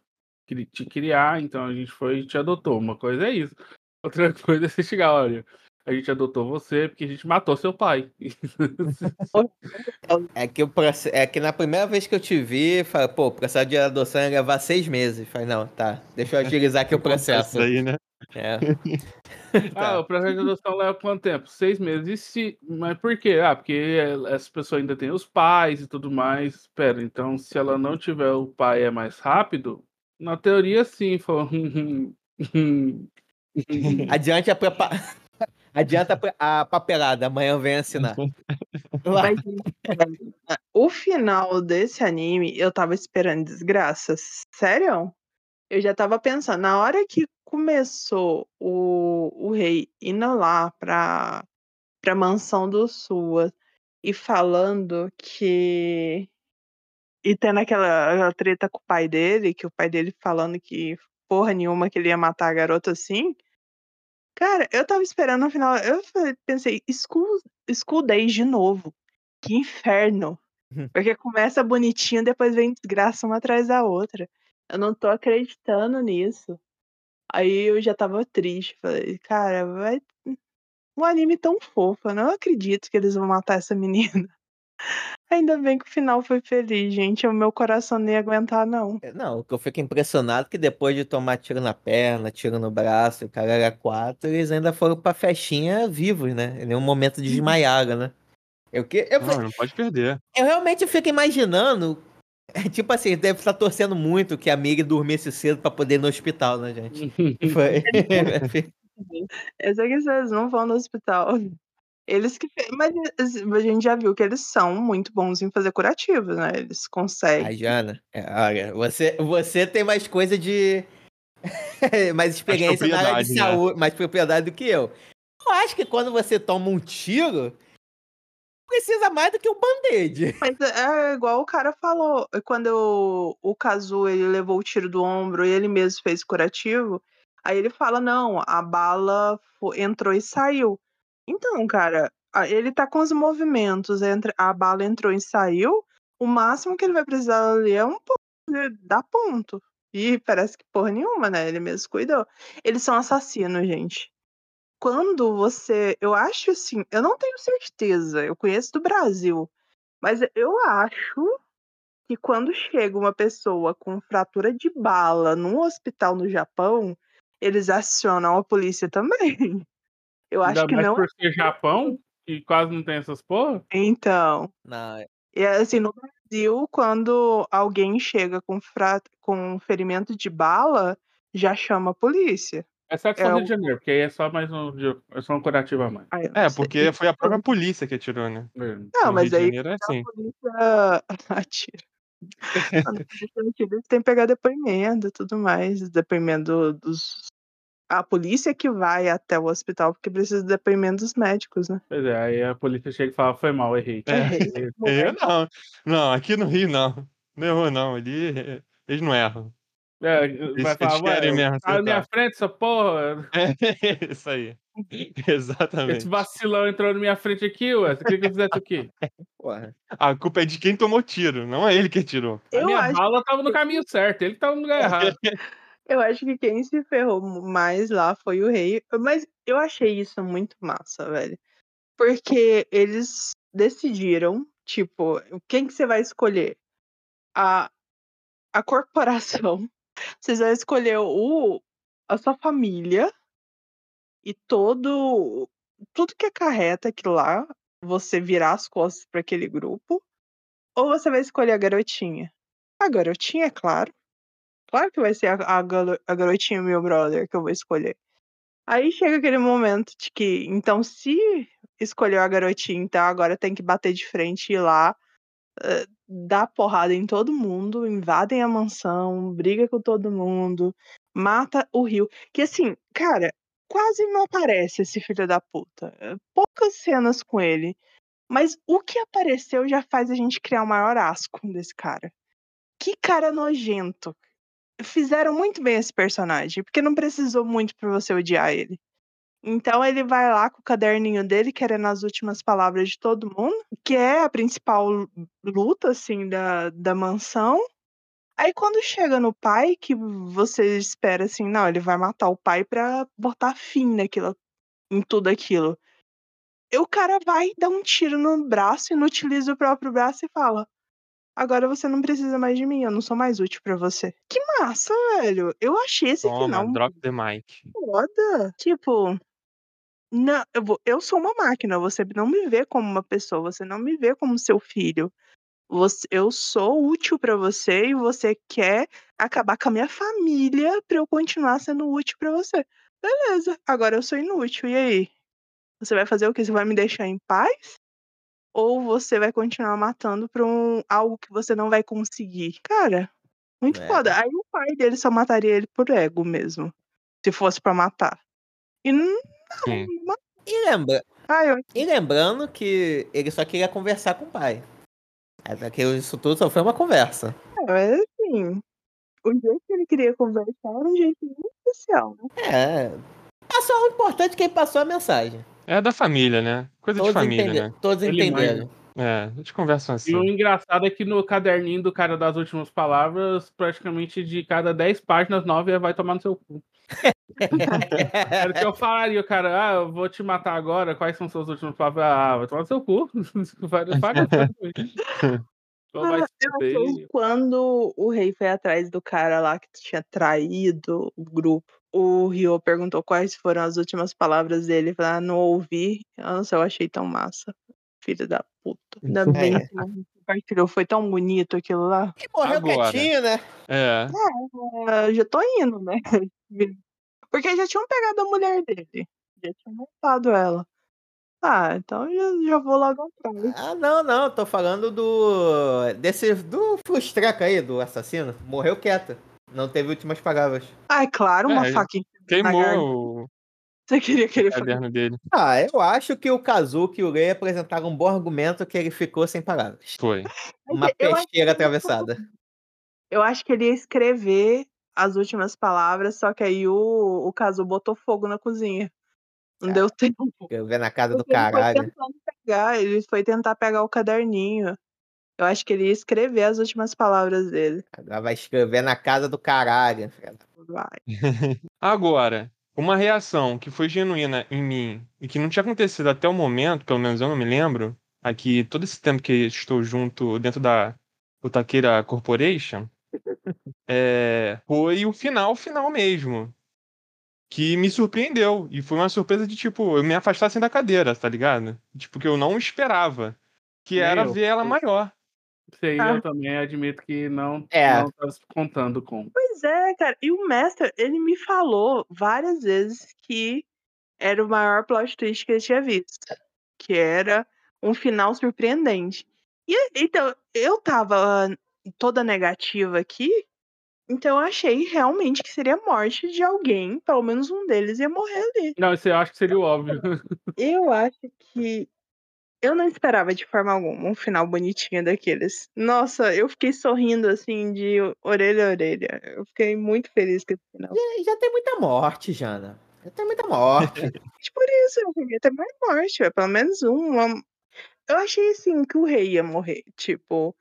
te criar, então a gente foi e te adotou. Uma coisa é isso. Outra coisa é você chegar, olha, a gente adotou você porque a gente matou seu pai. É que, o proce- é que na primeira vez que eu te vi, falei, pô, o processo de adoção ia levar seis meses. Falei, não, tá, deixa eu agilizar aqui o processo. Isso aí, né? É. Ah, Tá. o processo de adoção leva quanto tempo? Seis meses. E se... Mas por quê? Ah, porque essa pessoa ainda tem os pais e tudo mais. Espera, então se ela não tiver o pai é mais rápido? Na teoria, sim. Falou. Adiante a prepa... Adianta a pre- a papelada, amanhã vem assinar. Mas, é, o final desse anime, eu tava esperando desgraças. Sério? Eu já tava pensando, na hora que começou o, o rei indo lá pra, pra mansão do Sua e falando que. E tendo aquela, aquela treta com o pai dele, que o pai dele falando que porra nenhuma que ele ia matar a garota assim. Cara, eu tava esperando no final. Eu pensei, Days de novo. Que inferno. Porque começa bonitinho, depois vem desgraça uma atrás da outra. Eu não tô acreditando nisso. Aí eu já tava triste. Falei, cara, vai. Um anime tão fofo. Eu não acredito que eles vão matar essa menina. Ainda bem que o final foi feliz, gente. O meu coração nem ia aguentar, não. Não, o que eu fico impressionado é que depois de tomar tiro na perna, tiro no braço, o cara era quatro, eles ainda foram pra festinha vivos, né? Em nenhum momento desmaiaram, né? Eu, que, eu, Não, não pode perder. eu realmente fico imaginando, tipo assim, deve estar torcendo muito que a Mig dormisse cedo pra poder ir no hospital, né, gente? Foi. Eu sei que vocês não vão no hospital. Eles que. Mas a gente já viu que eles são muito bons em fazer curativos, né? Eles conseguem. Ai, Jana, é, olha, você, você tem mais coisa de mais experiência na área de né? saúde, mais propriedade do que eu. Eu acho que quando você toma um tiro, precisa mais do que um band-aid. Mas é igual o cara falou, quando o, o Kazu ele levou o tiro do ombro e ele mesmo fez curativo, aí ele fala, não, a bala entrou e saiu. Então, cara, ele tá com os movimentos, entre a bala entrou e saiu, o máximo que ele vai precisar ali é um ponto, dar ponto. E parece que porra nenhuma, né? Ele mesmo cuidou. Eles são assassinos, gente. Quando você. Eu acho assim, eu não tenho certeza, eu conheço do Brasil, mas eu acho que quando chega uma pessoa com fratura de bala num hospital no Japão, eles acionam a polícia também. Eu acho Ainda que mais não. por ser Japão, que quase não tem essas porra. Então, Não, e assim, no Brasil, quando alguém chega com, fra... com ferimento de bala, já chama a polícia. Exceto É São o- Rio de Janeiro, porque aí é só mais um, dia- é só um curativo a mais. Não É, sei. porque foi a própria polícia que atirou, né? Não, No mas Rio de aí Janeiro é a assim. polícia atira. Quando a polícia atira, eles têm que pegar depoimento e tudo mais. Depoimento dos. A polícia que vai até o hospital porque precisa de depoimento dos médicos, né? Pois é, aí a polícia chega e fala, foi mal, errei. É. Errei. Eu não. Não, aqui no Rio não. Não errou, não. Ali eles não erram. É, Eles, vai falar, querem tá na minha frente essa porra. É isso aí. Exatamente. Esse vacilão entrou na minha frente aqui, ué. Você queria que eu fizesse o quê? porra. A culpa é de quem tomou tiro, não é ele que atirou. A Eu minha acho, bala tava no caminho certo, ele tava no lugar errado. eu acho que quem se ferrou mais lá foi o rei. Mas eu achei isso muito massa, velho. Porque eles decidiram, tipo, quem que você vai escolher? A, a corporação. Vocês vão escolher o, a sua família e todo tudo que acarreta aquilo lá, você virar as costas para aquele grupo, ou você vai escolher a garotinha. A garotinha, é claro. Claro que vai ser a, a, a garotinha meu brother que eu vou escolher. Aí chega aquele momento de que, então, se escolheu a garotinha, então agora tem que bater de frente e ir lá, eh, dar porrada em todo mundo, invadem a mansão, briga com todo mundo, mata o Rio. Que assim, cara, quase não aparece esse filho da puta. Eh, Poucas cenas com ele. Mas o que apareceu já faz a gente criar o maior asco desse cara. Que cara nojento. Fizeram muito bem esse personagem, porque não precisou muito pra você odiar ele. Então ele vai lá com o caderninho dele, querendo as últimas palavras de todo mundo, que é a principal lu- luta, assim, da, da mansão. Aí quando chega no pai, que você espera assim, não, ele vai matar o pai pra botar fim naquilo, em tudo aquilo. E o cara vai dar um tiro no braço, inutiliza o próprio braço e fala: Agora você não precisa mais de mim, eu não sou mais útil pra você. Que massa, velho. Eu achei esse Toma, final drop the mic. foda. Tipo, não, eu, vou- eu sou uma máquina, você não me vê como uma pessoa, você não me vê como seu filho. Você, eu sou útil pra você e você quer acabar com a minha família pra eu continuar sendo útil pra você. Beleza, agora eu sou inútil. E aí? Você vai fazer o que? Você vai me deixar em paz? Ou você vai continuar matando pra um, algo que você não vai conseguir? Cara, muito É. foda. Aí o pai dele só mataria ele por ego mesmo. Se fosse pra matar. E não. Sim. E, lembra... ah, eu e lembrando que ele só queria conversar com o pai. Até que isso tudo só foi uma conversa. Mas assim, o jeito que ele queria conversar era um jeito muito especial, né? É. Passou o importante é que ele passou a mensagem. É da família, né? Coisa de Todos, família, entende- né? Todos entenderam. É, eles conversam E o assim. engraçado é que no caderninho do cara das últimas palavras, praticamente de cada 10 páginas, 9 vai tomar no seu cu. Era o que eu falaria, cara, ah, eu vou te matar agora, quais são suas últimas palavras? Ah, vai tomar no seu cu. Vai, paga. Então Ah, eu quando o rei foi atrás do cara lá que tinha traído o grupo. O Ryo perguntou quais foram as últimas palavras dele. Ele falou, ah, não ouvi. Nossa, eu achei tão massa. Filho da puta. Ainda bem É. que não compartilhou. Foi tão bonito aquilo lá. E morreu Agora. quietinho, né? É. Ah, já tô indo, né? Porque já tinham pegado a mulher dele. Já tinham matado ela. Ah, então já, já vou logo atrás. Ah, não, não. Tô falando do. Desse. Do Frustreca aí, do assassino. Morreu quieto. Não teve últimas palavras. Ah, é claro, uma É, garganta. Queimou o Você queria que ele fosse. caderno dele. Ah, eu acho que o Kazuki e o Rei apresentaram um bom argumento que ele ficou sem palavras. Foi. Uma eu acho peixeira atravessada. Eu acho que ele ia escrever as últimas palavras, só que aí o, o Kazu botou fogo na cozinha. Não Ah, deu tempo. Eu ver na casa do ele foi caralho. tentando pegar, ele foi tentar pegar o caderninho. Eu acho que ele ia escrever as últimas palavras dele. Agora vai escrever na casa do caralho. Vai. Agora, uma reação que foi genuína em mim e que não tinha acontecido até o momento, pelo menos eu não me lembro, aqui todo esse tempo que estou junto dentro da Otakeira Corporation, é, foi o final, final mesmo. Que me surpreendeu. E foi uma surpresa de, tipo, eu me afastar assim da cadeira, tá ligado? Tipo, que eu não esperava. Que Nem era ver ela maior. Isso aí Ah. eu também admito que não, É. não tava contando com. Pois é, cara. E o Master, ele me falou várias vezes que era o maior plot twist que ele tinha visto. Que era um final surpreendente. E então, eu tava toda negativa aqui, então eu achei realmente que seria a morte de alguém, pelo menos um deles ia morrer ali. Não, isso eu acho que seria o óbvio. Eu acho que eu não esperava de forma alguma um final bonitinho daqueles. Nossa, eu fiquei sorrindo assim de orelha a orelha. Eu fiquei muito feliz com esse final. E já tem muita morte, Jana. Já tem muita morte. Por isso, eu queria ter mais morte, velho, pelo menos um. uma- Eu achei assim que o rei ia morrer. Tipo,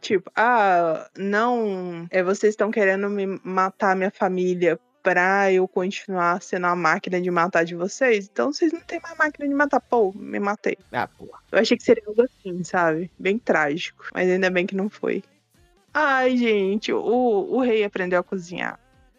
tipo, ah, não. É, vocês estão querendo me matar minha família pra eu continuar sendo a máquina de matar de vocês? Então vocês não têm mais máquina de matar. Pô, me matei. ah, porra. Eu achei que seria algo assim, sabe? Bem trágico. Mas ainda bem que não foi. Ai, gente, o, o rei aprendeu a cozinhar.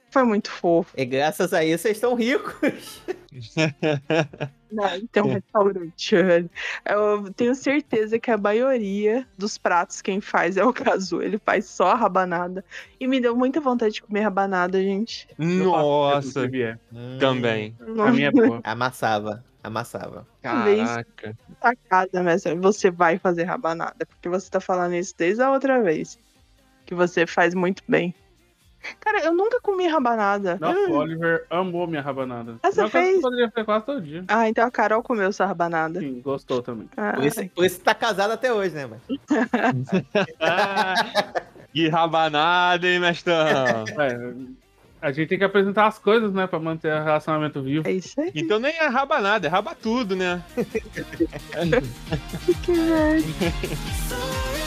Foi muito fofo. E graças a isso vocês estão ricos. Não, tem um restaurante, velho. Eu tenho certeza que a maioria dos pratos quem faz é o Kazu. Ele faz só a rabanada. E me deu muita vontade de comer rabanada, gente. Nossa, vier. também. A minha é boa. Amassava. Amassava. Caraca. Casa, mestre. Você vai fazer rabanada. Porque você tá falando isso desde a outra vez. Que você faz muito bem. Cara, eu nunca comi rabanada. Nossa, o Oliver amou minha rabanada. Coisa que fez? poderia fazer quase todo dia. Ah, então a Carol comeu sua rabanada. Sim, gostou também. Ah, Por isso, por isso tá casado até hoje, né, mano? Ah, que rabanada, hein, mestrão? É, a gente tem que apresentar as coisas, né? Pra manter o relacionamento vivo. é isso aí. Então nem é rabanada, é raba tudo, né? Que merda.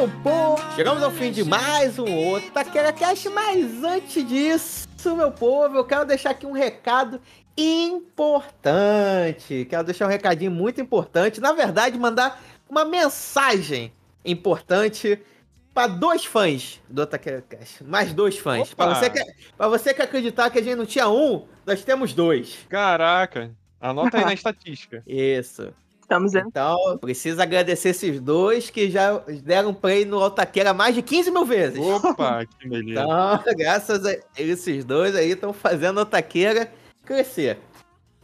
Então, pô, chegamos ao fim de mais um outro Taquera Cash, mas antes disso, meu povo, eu quero deixar aqui um recado importante. Quero deixar um recadinho muito importante. Na verdade, mandar uma mensagem importante para dois fãs do Taquera Cash. Mais dois fãs. Para você, que, pra você que acreditar que a gente não tinha um, nós temos dois. Caraca. Anota aí na estatística. Isso. Estamos em Então, preciso agradecer esses dois que já deram play no Altaquera mais de 15 mil vezes. Opa, que beleza. Então, graças a esses dois aí, estão fazendo a Taqueira crescer.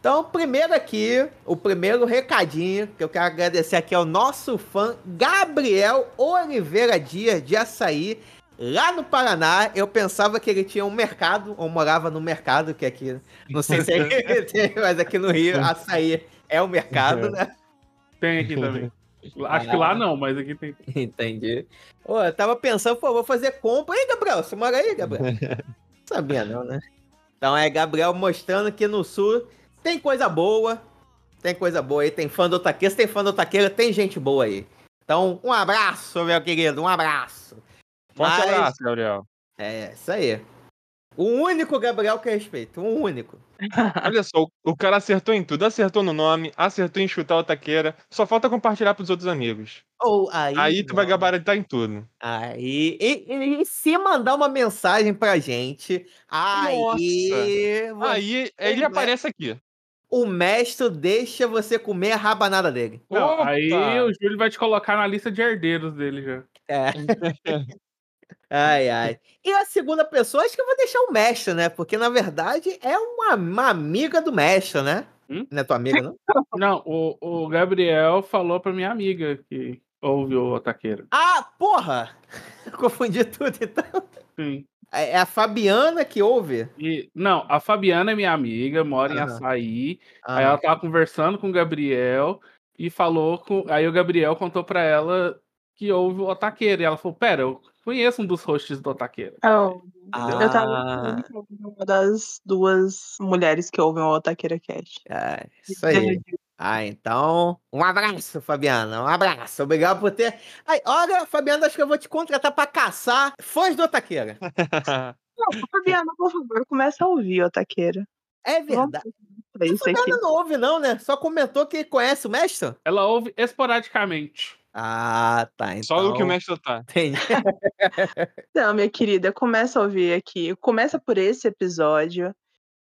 Então, primeiro aqui, o primeiro recadinho que eu quero agradecer aqui ao nosso fã Gabriel Oliveira Dias de Açaí, lá no Paraná. Eu pensava que ele tinha um mercado, ou morava no mercado, que aqui, não sei se é tem, mas aqui no Rio, Açaí é o mercado, né? Tem aqui também. Acho que lá não, mas aqui tem. Entendi. Ô, eu tava pensando, pô, vou fazer compra. Aí, Gabriel, você mora aí, Gabriel? Não sabia não, né? Então é Gabriel mostrando que no sul tem coisa boa. Tem coisa boa aí, tem fã do Otaqueira, tem fã do Otaqueira, tem gente boa aí. Então, um abraço, meu querido, um abraço. Forte Mas- abraço, Gabriel. É, isso aí. O único Gabriel que respeita. O único. Olha só, o- o cara acertou em tudo. Acertou no nome, acertou em chutar o taqueira. Só falta compartilhar pros outros amigos. Ou aí. Aí tu vai gabaritar em tudo. Aí. E, e- e se mandar uma mensagem pra gente, aí. você- Aí ele aparece aqui. O mestre deixa você comer a rabanada dele. Não, aí o Júlio vai te colocar na lista de herdeiros dele já. É. ai, ai. E a segunda pessoa, acho que eu vou deixar o mestre, né? Porque na verdade é uma, uma amiga do mestre, né? Hum? Não é tua amiga, não? Não, o, o Gabriel falou pra minha amiga que ouve o Taqueira. Ah, porra! Confundi tudo, então. Sim. É é a Fabiana que ouve? E, não, a Fabiana é minha amiga, mora em Aham. Açaí. Ah, Aí ela tava conversando com o Gabriel e falou com. Aí o Gabriel contou pra ela que houve o Otaqueira. E ela falou: Pera, eu conheço um dos hosts do Otaqueira. Eu, eu tava Ah, com uma das duas mulheres que ouvem o Otaqueira Cash. é, isso aí. Ah, então. Um abraço, Fabiana. Um abraço. Obrigado por ter. Ai, olha, Fabiana, acho que eu vou te contratar pra caçar fãs do Otaqueira. Fabiana, por favor, começa a ouvir o Otaqueira. É verdade. Fabiana não ouve, não, né? Só comentou que conhece o mestre. Ela ouve esporadicamente. Ah, tá. Então... Só o que o mestre tá. Entendi. Não, minha querida, começa a ouvir aqui. Começa por esse episódio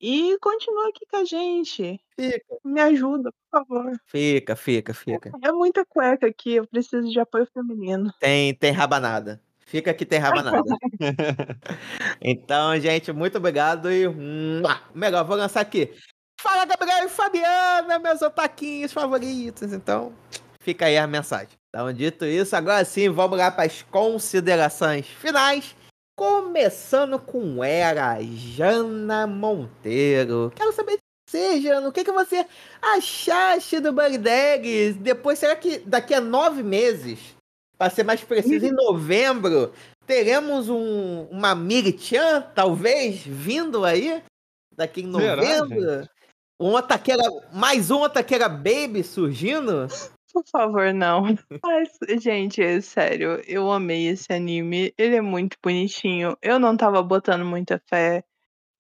e continua aqui com a gente. Fica, Me ajuda, por favor. fica, fica, fica. É muita cueca aqui, eu preciso de apoio feminino. Tem, tem rabanada. Fica que tem rabanada. então, gente, muito obrigado e. Melhor, vou lançar aqui. Fala, Gabriel e Fabiana, meus otaquinhos favoritos. Então, fica aí a mensagem. Então, dito isso, agora sim, vamos lá para as considerações finais. Começando com ela, Jana Monteiro. Quero saber de você, Jana, o que, que você achaste do Bug Dags? Depois, será que daqui a nove meses, para ser mais preciso, em novembro, teremos um, uma Miri-chan, talvez, vindo aí? Daqui em Será, novembro? um ataqueira, mais um ataqueira baby surgindo? Por favor, não. Mas, gente, é sério, eu amei esse anime. Ele é muito bonitinho. Eu não tava botando muita fé.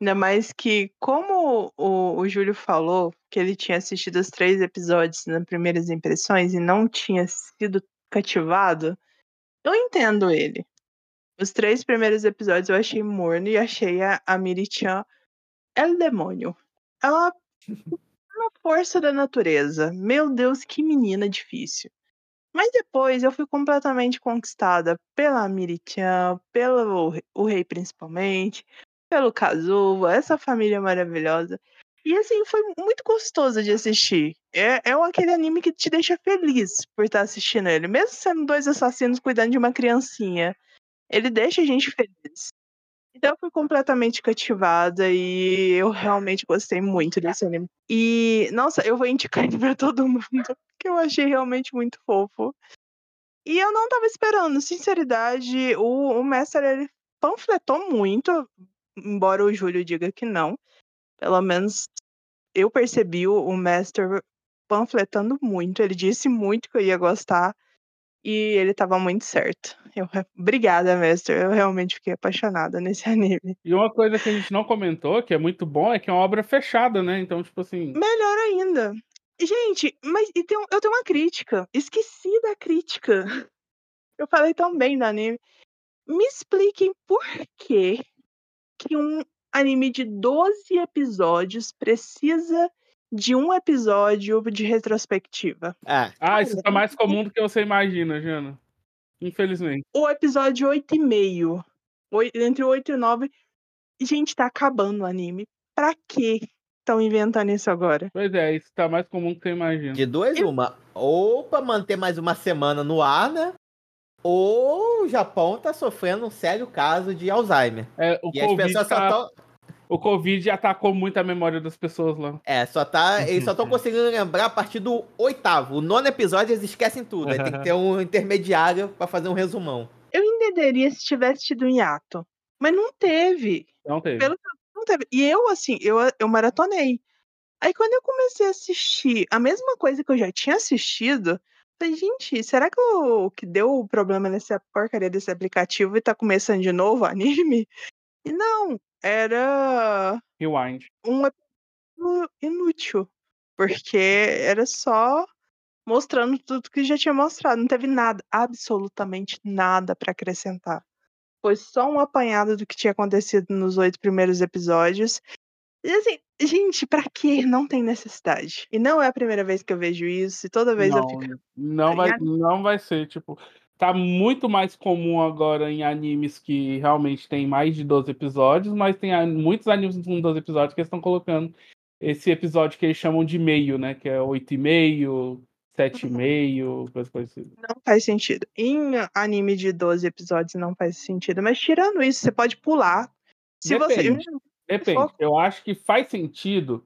Ainda mais que, como o, o Júlio falou, que ele tinha assistido os três episódios nas primeiras impressões e não tinha sido cativado, eu entendo ele. Os três primeiros episódios eu achei morno e achei a, a Miri-chan El Demônio. Ela uma força da natureza. Meu Deus, que menina difícil. Mas depois eu fui completamente conquistada pela Miri-chan, pelo o rei principalmente, pelo Kazuva, essa família maravilhosa. E assim, foi muito gostoso de assistir. É, é aquele anime que te deixa feliz por estar assistindo ele. Mesmo sendo dois assassinos cuidando de uma criancinha. Ele deixa a gente feliz. Então eu fui completamente cativada e eu realmente gostei muito desse anime. E, nossa, eu vou indicar ele pra todo mundo, que eu achei realmente muito fofo. E eu não tava esperando, sinceridade, o, o Mestre ele panfletou muito, embora o Júlio diga que não. Pelo menos eu percebi o, o Master panfletando muito, ele disse muito que eu ia gostar. E ele tava muito certo. Eu, obrigada, Master. Eu realmente fiquei apaixonada nesse anime. E uma coisa que a gente não comentou, que é muito bom, é que é uma obra fechada, né? Então, tipo assim. Melhor ainda. Gente, mas e tem eu tenho uma crítica. Esqueci da crítica. Eu falei tão bem do anime. Me expliquem por que, que um anime de 12 episódios precisa de um episódio de retrospectiva. É, Ah, isso tá mais comum do que você imagina, Jana. Infelizmente. O episódio 8,5. oi- Entre 8 e 9. Gente, tá acabando o anime. Pra que estão inventando isso agora? Pois é, isso tá mais comum do que você imagina. de duas, uma. Ou pra manter mais uma semana no ar, né? Ou o Japão tá sofrendo um sério caso de Alzheimer. É, o, E as pessoas só tá- estão. O Covid atacou muito a memória das pessoas lá. É, só tá. Eles só estão conseguindo lembrar a partir do oitavo. O nono episódio eles esquecem tudo. Aí tem que ter um intermediário pra fazer um resumão. Eu entenderia se tivesse tido um hiato. Mas não teve. Não teve. Pelo que eu- não teve. E eu, assim, eu, eu maratonei. Aí quando eu comecei a assistir a mesma coisa que eu já tinha assistido, falei, gente, será que o que deu o problema nessa porcaria desse aplicativo e tá começando de novo o anime? E não, era Rewind. um episódio inútil. Porque era só mostrando tudo que já tinha mostrado. Não teve nada, absolutamente nada pra acrescentar. Foi só um apanhado do que tinha acontecido nos oito primeiros episódios. E assim, gente, pra quê? Não tem necessidade. E não é a primeira vez que eu vejo isso. E toda vez eu Não, fico. não vai, não vai ser, tipo, tá muito mais comum agora em animes que realmente tem mais de 12 episódios, mas tem muitos animes com 12 episódios que estão colocando esse episódio que eles chamam de meio, né? Que é 8,5, 7,5, coisa parecida. Não faz sentido. Em anime de 12 episódios não faz sentido. Mas tirando isso, você pode pular. Se você. Depende. Depende. Foco. Eu acho que faz sentido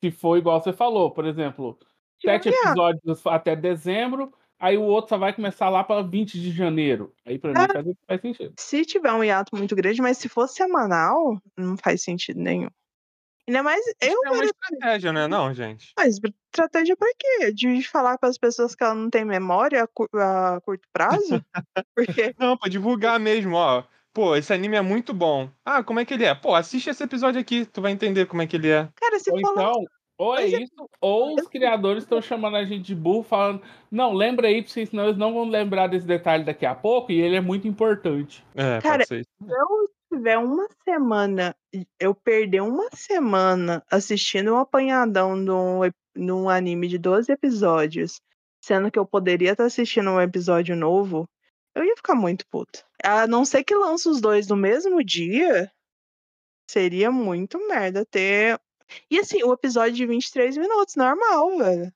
se for igual você falou, por exemplo, sete Yeah. episódios até dezembro, aí o outro só vai começar lá para 20 de janeiro. Aí pra mim Ah. faz, faz sentido. Se tiver um hiato muito grande, mas se for semanal, não faz sentido nenhum. Ainda mais eu É uma estratégia, né? Não, gente. Mas estratégia pra quê? De falar para as pessoas que ela não tem memória a, cu- a curto prazo? Porque Não, pra divulgar mesmo, ó. Pô, esse anime é muito bom. Ah, como é que ele é? Pô, assiste esse episódio aqui, tu vai entender como é que ele é. Cara, se Ou for então, ou é isso, ou os criadores estão chamando a gente de burro, falando, não, lembra aí, porque senão eles não vão lembrar desse detalhe daqui a pouco, e ele é muito importante. É, Cara, pode ser isso. se eu tiver uma semana, eu perder uma semana assistindo um apanhadão num, ep- num anime de 12 episódios, sendo que eu poderia estar assistindo um episódio novo, eu ia ficar muito puta. A não ser que lance os dois no mesmo dia, seria muito merda ter. E assim, o episódio de 23 minutos, normal, velho.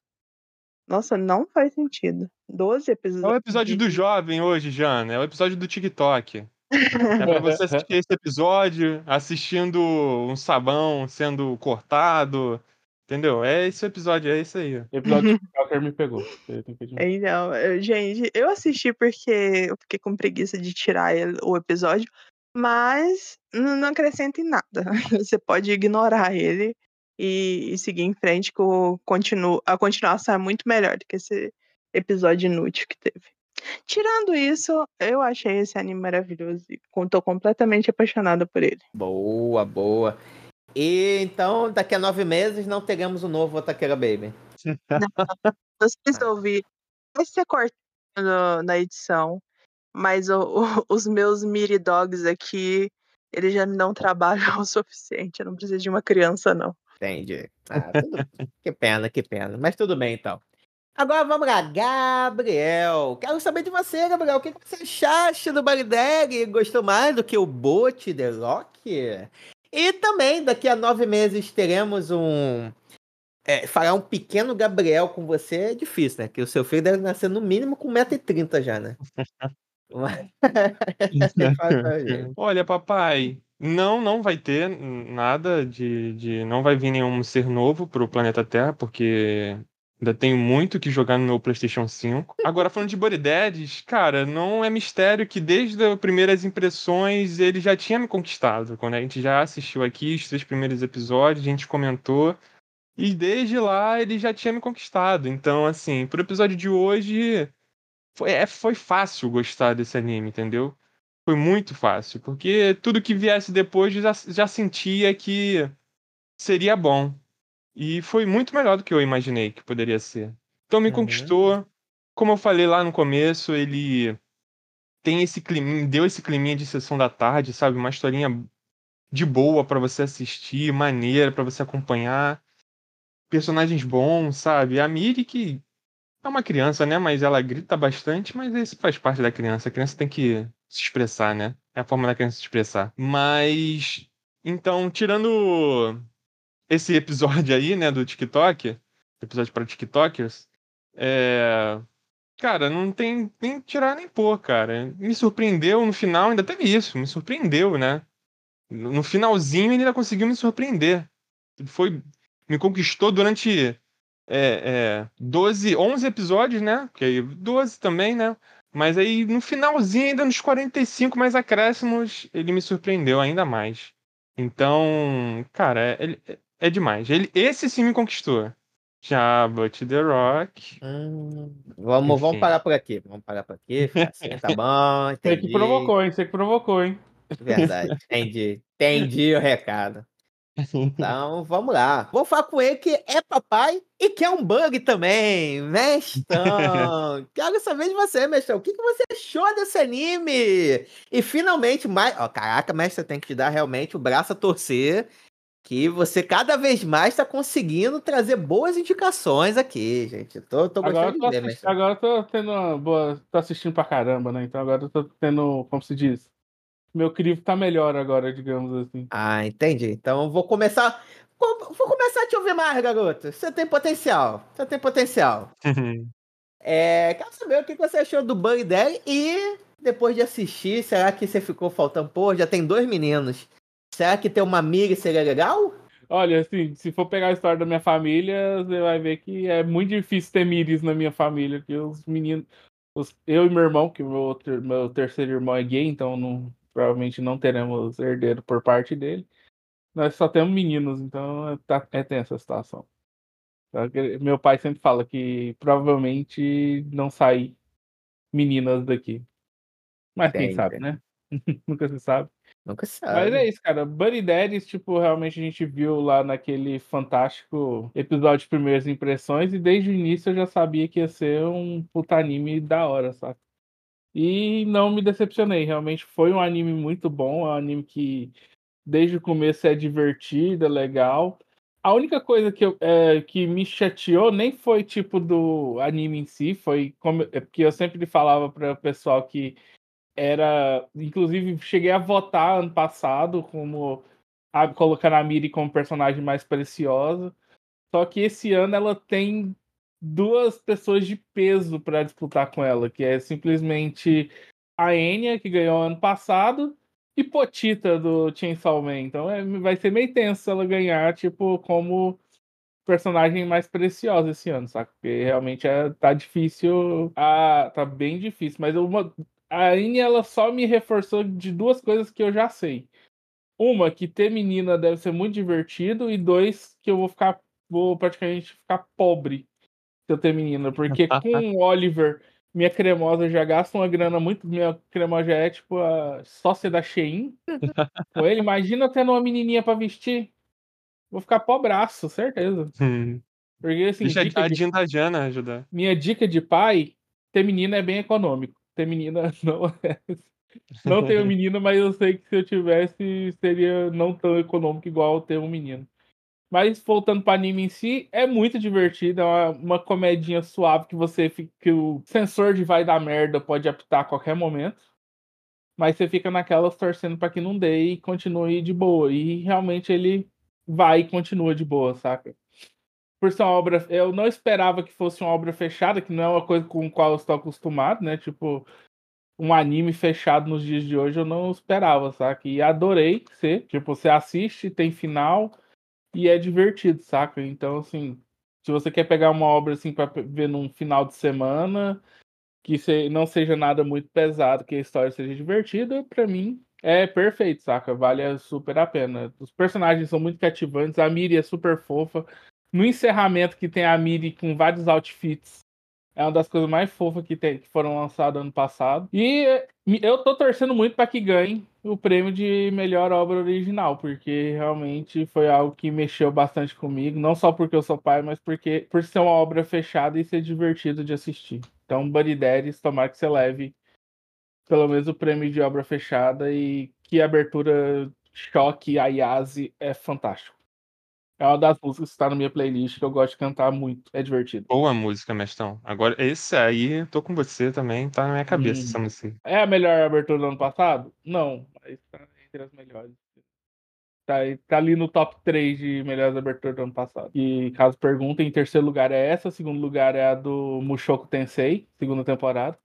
Nossa, não faz sentido. 12 É episódios. o episódio do jovem hoje, Jana. É o episódio do TikTok. É pra você assistir esse episódio assistindo um sabão sendo cortado. Entendeu? É esse o episódio, é isso aí. O episódio de TikToker me pegou. Que. Então, eu- gente, eu assisti porque eu fiquei com preguiça de tirar o episódio, mas não acrescenta em nada. Você pode ignorar ele e, e seguir em frente, que o continu, a continuação é muito melhor do que esse episódio inútil que teve. Tirando isso, eu achei esse anime maravilhoso e tô completamente apaixonada por ele. Boa, boa. E então, daqui a nove meses, não teremos o novo Otaqueira Baby. Não sei se eu ouvi, vai ser cortado na edição, mas o- o- os meus Miri Dogs aqui, eles já me dão trabalho o suficiente. Eu não preciso de uma criança, não. Entendi. Ah, tudo... que pena, que pena. Mas tudo bem, então. Agora vamos lá, Gabriel. Quero saber de você, Gabriel. O que você achaste do Barideg? Gostou mais do que o Bote The Rock? E também, daqui a nove meses, teremos um. É, falar um pequeno Gabriel com você é difícil, né? Que o seu filho deve nascer no mínimo com 1,30m já, né? Olha, papai, não, não vai ter nada de, de. Não vai vir nenhum ser novo pro planeta Terra, porque ainda tenho muito que jogar no meu PlayStation 5. Agora, falando de Body cara, não é mistério que desde as primeiras impressões ele já tinha me conquistado. Quando a gente já assistiu aqui os três primeiros episódios, a gente comentou. E desde lá ele já tinha me conquistado. Então, assim, pro episódio de hoje. Foi, é, foi fácil gostar desse anime, entendeu? Foi muito fácil, porque tudo que viesse depois já, já sentia que seria bom. E foi muito melhor do que eu imaginei que poderia ser. Então me Uhum. conquistou. Como eu falei lá no começo, ele tem esse climinha, deu esse climinha de sessão da tarde, sabe? Uma historinha de boa pra você assistir, maneira pra você acompanhar. Personagens bons, sabe? A Miri que é uma criança, né? Mas ela grita bastante, mas isso faz parte da criança. A criança tem que se expressar, né? É a forma da criança se expressar. Mas. Então, tirando esse episódio aí, né, do TikTok, episódio para TikTokers, é. Cara, não tem nem tirar nem pôr, cara. Me surpreendeu no final, ainda teve isso, me surpreendeu, né? No finalzinho ele ainda conseguiu me surpreender. Ele foi. Me conquistou durante é, é, 12, 11 episódios, né? Que aí 12 também, né? Mas aí no finalzinho, ainda nos 45 mais acréscimos, ele me surpreendeu ainda mais. Então, cara, é, é, é demais. Ele, esse sim me conquistou. Já But The Rock. Hum, vamos, vamos parar por aqui. Vamos parar por aqui. assim, tá bom, Você que entendi. provocou, hein? Você que provocou, hein? Verdade, entendi. Entendi o recado. Então, vamos lá. Vou falar com ele que é papai e que é um bug também. Mestão. Quero saber de você, Mestão. O que, que você achou desse anime? E finalmente, mais. Ó, caraca, mestre, tem que te dar realmente o braço a torcer. Que você cada vez mais tá conseguindo trazer boas indicações aqui, gente. Tô, tô Agora gostando tô, de ver, assisti- agora eu tô tendo uma boa. tô assistindo pra caramba, né? Então agora eu tô tendo, como se diz? Meu crivo tá melhor agora, digamos assim. Ah, entendi. Então vou começar. Vou começar a te ouvir mais, garoto. Você tem potencial. Você tem potencial. É, quero saber o que você achou do Bunny Daddy e depois de assistir, será que você ficou faltando? Pô, já tem dois meninos. Será que ter uma amiga seria legal? Olha, assim, se for pegar a história da minha família, você vai ver que é muito difícil ter Miris na minha família, que os meninos. os- eu e meu irmão, que o meu, ter- meu terceiro irmão é gay, então não- provavelmente não teremos herdeiro por parte dele. Nós só temos meninos, então é, tá, é tensa a situação. Meu pai sempre fala que provavelmente não sai meninas daqui. Mas quem sabe, né? Nunca se sabe. Nunca sabe. Mas é isso, cara. Buddy Daddies, tipo, realmente a gente viu lá naquele fantástico episódio de Primeiras Impressões, e desde o início eu já sabia que ia ser um puta anime da hora, saca? E não me decepcionei, realmente foi um anime muito bom, é um anime que desde o começo é divertido, é legal. A única coisa que, eu, é, que me chateou nem foi tipo do anime em si, foi como, é porque eu sempre falava para o pessoal que era. Inclusive, cheguei a votar ano passado como a, colocando a Miri como personagem mais preciosa. Só que esse ano ela tem duas pessoas de peso para disputar com ela, que é simplesmente a Enya, que ganhou ano passado, e Potita do Chainsaw Man. Então é, vai ser meio tenso ela ganhar, tipo, como personagem mais preciosa esse ano, saca? Porque realmente é, tá difícil, ah, tá bem difícil, mas uma, a Enya ela só me reforçou de duas coisas que eu já sei. Uma, que ter menina deve ser muito divertido, e dois, que eu vou ficar, vou praticamente ficar pobre se eu ter menina, porque com o Oliver, minha cremosa já gasta uma grana muito, minha cremosa já é tipo a sócia da Shein. com ele, imagina tendo uma menininha pra vestir. Vou ficar pobraço, certeza. Porque assim, Deixa dica a de- da Diana ajudar. minha dica de pai, ter menina é bem econômico. Ter menina não é. Não tenho menina, mas eu sei que se eu tivesse, seria não tão econômico igual ter um menino. Mas voltando para anime em si, é muito divertido, é uma, uma comedinha suave que você fica. que o sensor de vai dar merda pode apitar a qualquer momento. Mas você fica naquelas torcendo para que não dê e continue de boa. E realmente ele vai e continua de boa, saca? por ser uma obra. Eu não esperava que fosse uma obra fechada, que não é uma coisa com a qual eu estou acostumado, né? Tipo, um anime fechado nos dias de hoje eu não esperava, saca? E adorei ser. Tipo, você assiste, tem final e é divertido, saca? Então, assim, se você quer pegar uma obra assim pra ver num final de semana, que não seja nada muito pesado, que a história seja divertida, pra mim é perfeito, saca? Vale super a pena. Os personagens são muito cativantes, a Miri é super fofa. No encerramento que tem a Miri com vários outfits, é uma das coisas mais fofas que, tem, que foram lançadas ano passado. E eh, eu tô torcendo muito para que ganhe o prêmio de melhor obra original, porque realmente foi algo que mexeu bastante comigo, não só porque eu sou pai, mas porque por ser uma obra fechada e ser divertido de assistir. Então, Buddy Daddies, tomara que você leve pelo menos o prêmio de obra fechada e que a abertura choque Ayase é fantástico. É uma das músicas que está na minha playlist que eu gosto de cantar muito. É divertido. Boa música, Mestão. Agora, esse aí, tô com você também, tá na minha cabeça Hum. essa música. É a melhor abertura do ano passado? Não, mas tá entre as melhores. Tá, tá ali no top 3 de melhores aberturas do ano passado. E caso perguntem, em terceiro lugar é essa, segundo lugar é a do Mushoku Tensei, segunda temporada.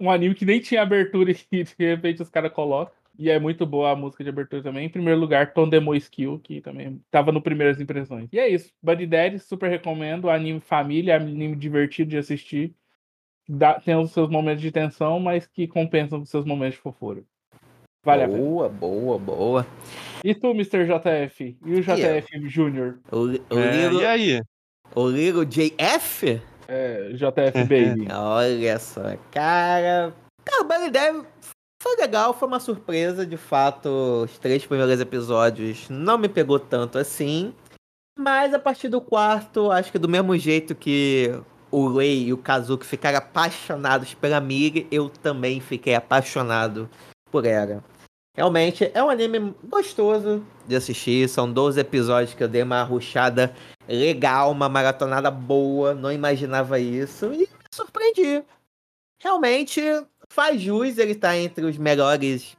Um anime que nem tinha abertura e de repente os caras colocam. E é muito boa a música de abertura também. Em primeiro lugar, Tondemo Skill, que também tava no Primeiras Impressões. E é isso. Buddy Daddy, super recomendo. Anime família, anime divertido de assistir. Dá- tem os seus momentos de tensão, mas que compensam os seus momentos de fofura. Vale a pena. boa, boa, boa. E tu, Mr. JF? E o JF Júnior? O, o, É, Little, e aí? o Little JF? É, JF Baby. Olha só, cara. Cara, o Bunny Dev Foi legal, foi uma surpresa, de fato. Os três primeiros episódios não me pegou tanto assim. Mas a partir do quarto, acho que do mesmo jeito que o Rei e o Kazuki ficaram apaixonados pela Miri, eu também fiquei apaixonado por ela. Realmente é um anime gostoso de assistir. São 12 episódios que eu dei uma ruchada legal, uma maratonada boa. Não imaginava isso e me surpreendi. Realmente faz jus ele estar entre os melhores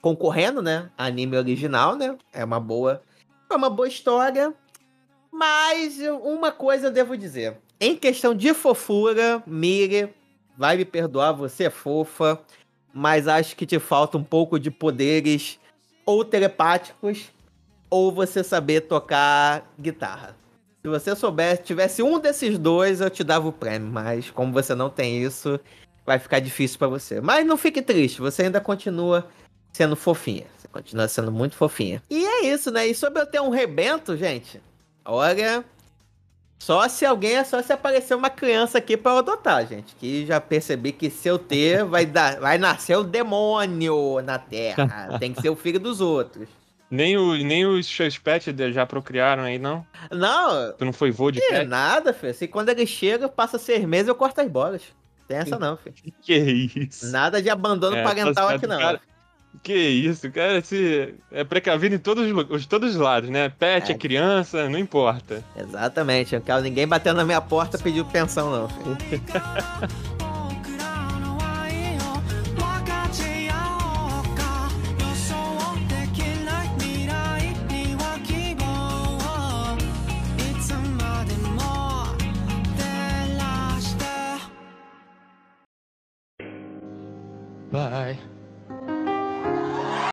concorrendo, né? Anime original, né? É uma boa, é uma boa história. Mas uma coisa eu devo dizer. Em questão de fofura, Mire, vai me perdoar, você é fofa, mas acho que te falta um pouco de poderes ou telepáticos ou você saber tocar guitarra. Se você soubesse, tivesse um desses dois, eu te dava o prêmio, mas como você não tem isso, vai ficar difícil para você. Mas não fique triste, você ainda continua sendo fofinha. Você continua sendo muito fofinha. E é isso, né? E sobre eu ter um rebento, gente, olha, só se alguém é só se aparecer uma criança aqui para eu adotar, gente. Que já percebi que se eu ter, vai, dar, vai nascer o demônio na Terra. Tem que ser o filho dos outros. Nem, o, nem os seus pets já procriaram aí, não? Não. Tu não foi vô de pet? nada, filho. Se quando ele chega, passa seis meses, eu corto as bolas. Tem essa não, filho. Que isso? Nada de abandono É, parental tá aqui não. cara. Que isso, cara, se é precavido em todos os, todos os lados, né? Pet, É. é criança, não importa. Exatamente. Eu não quero ninguém batendo na minha porta pedindo pensão, não, Bye.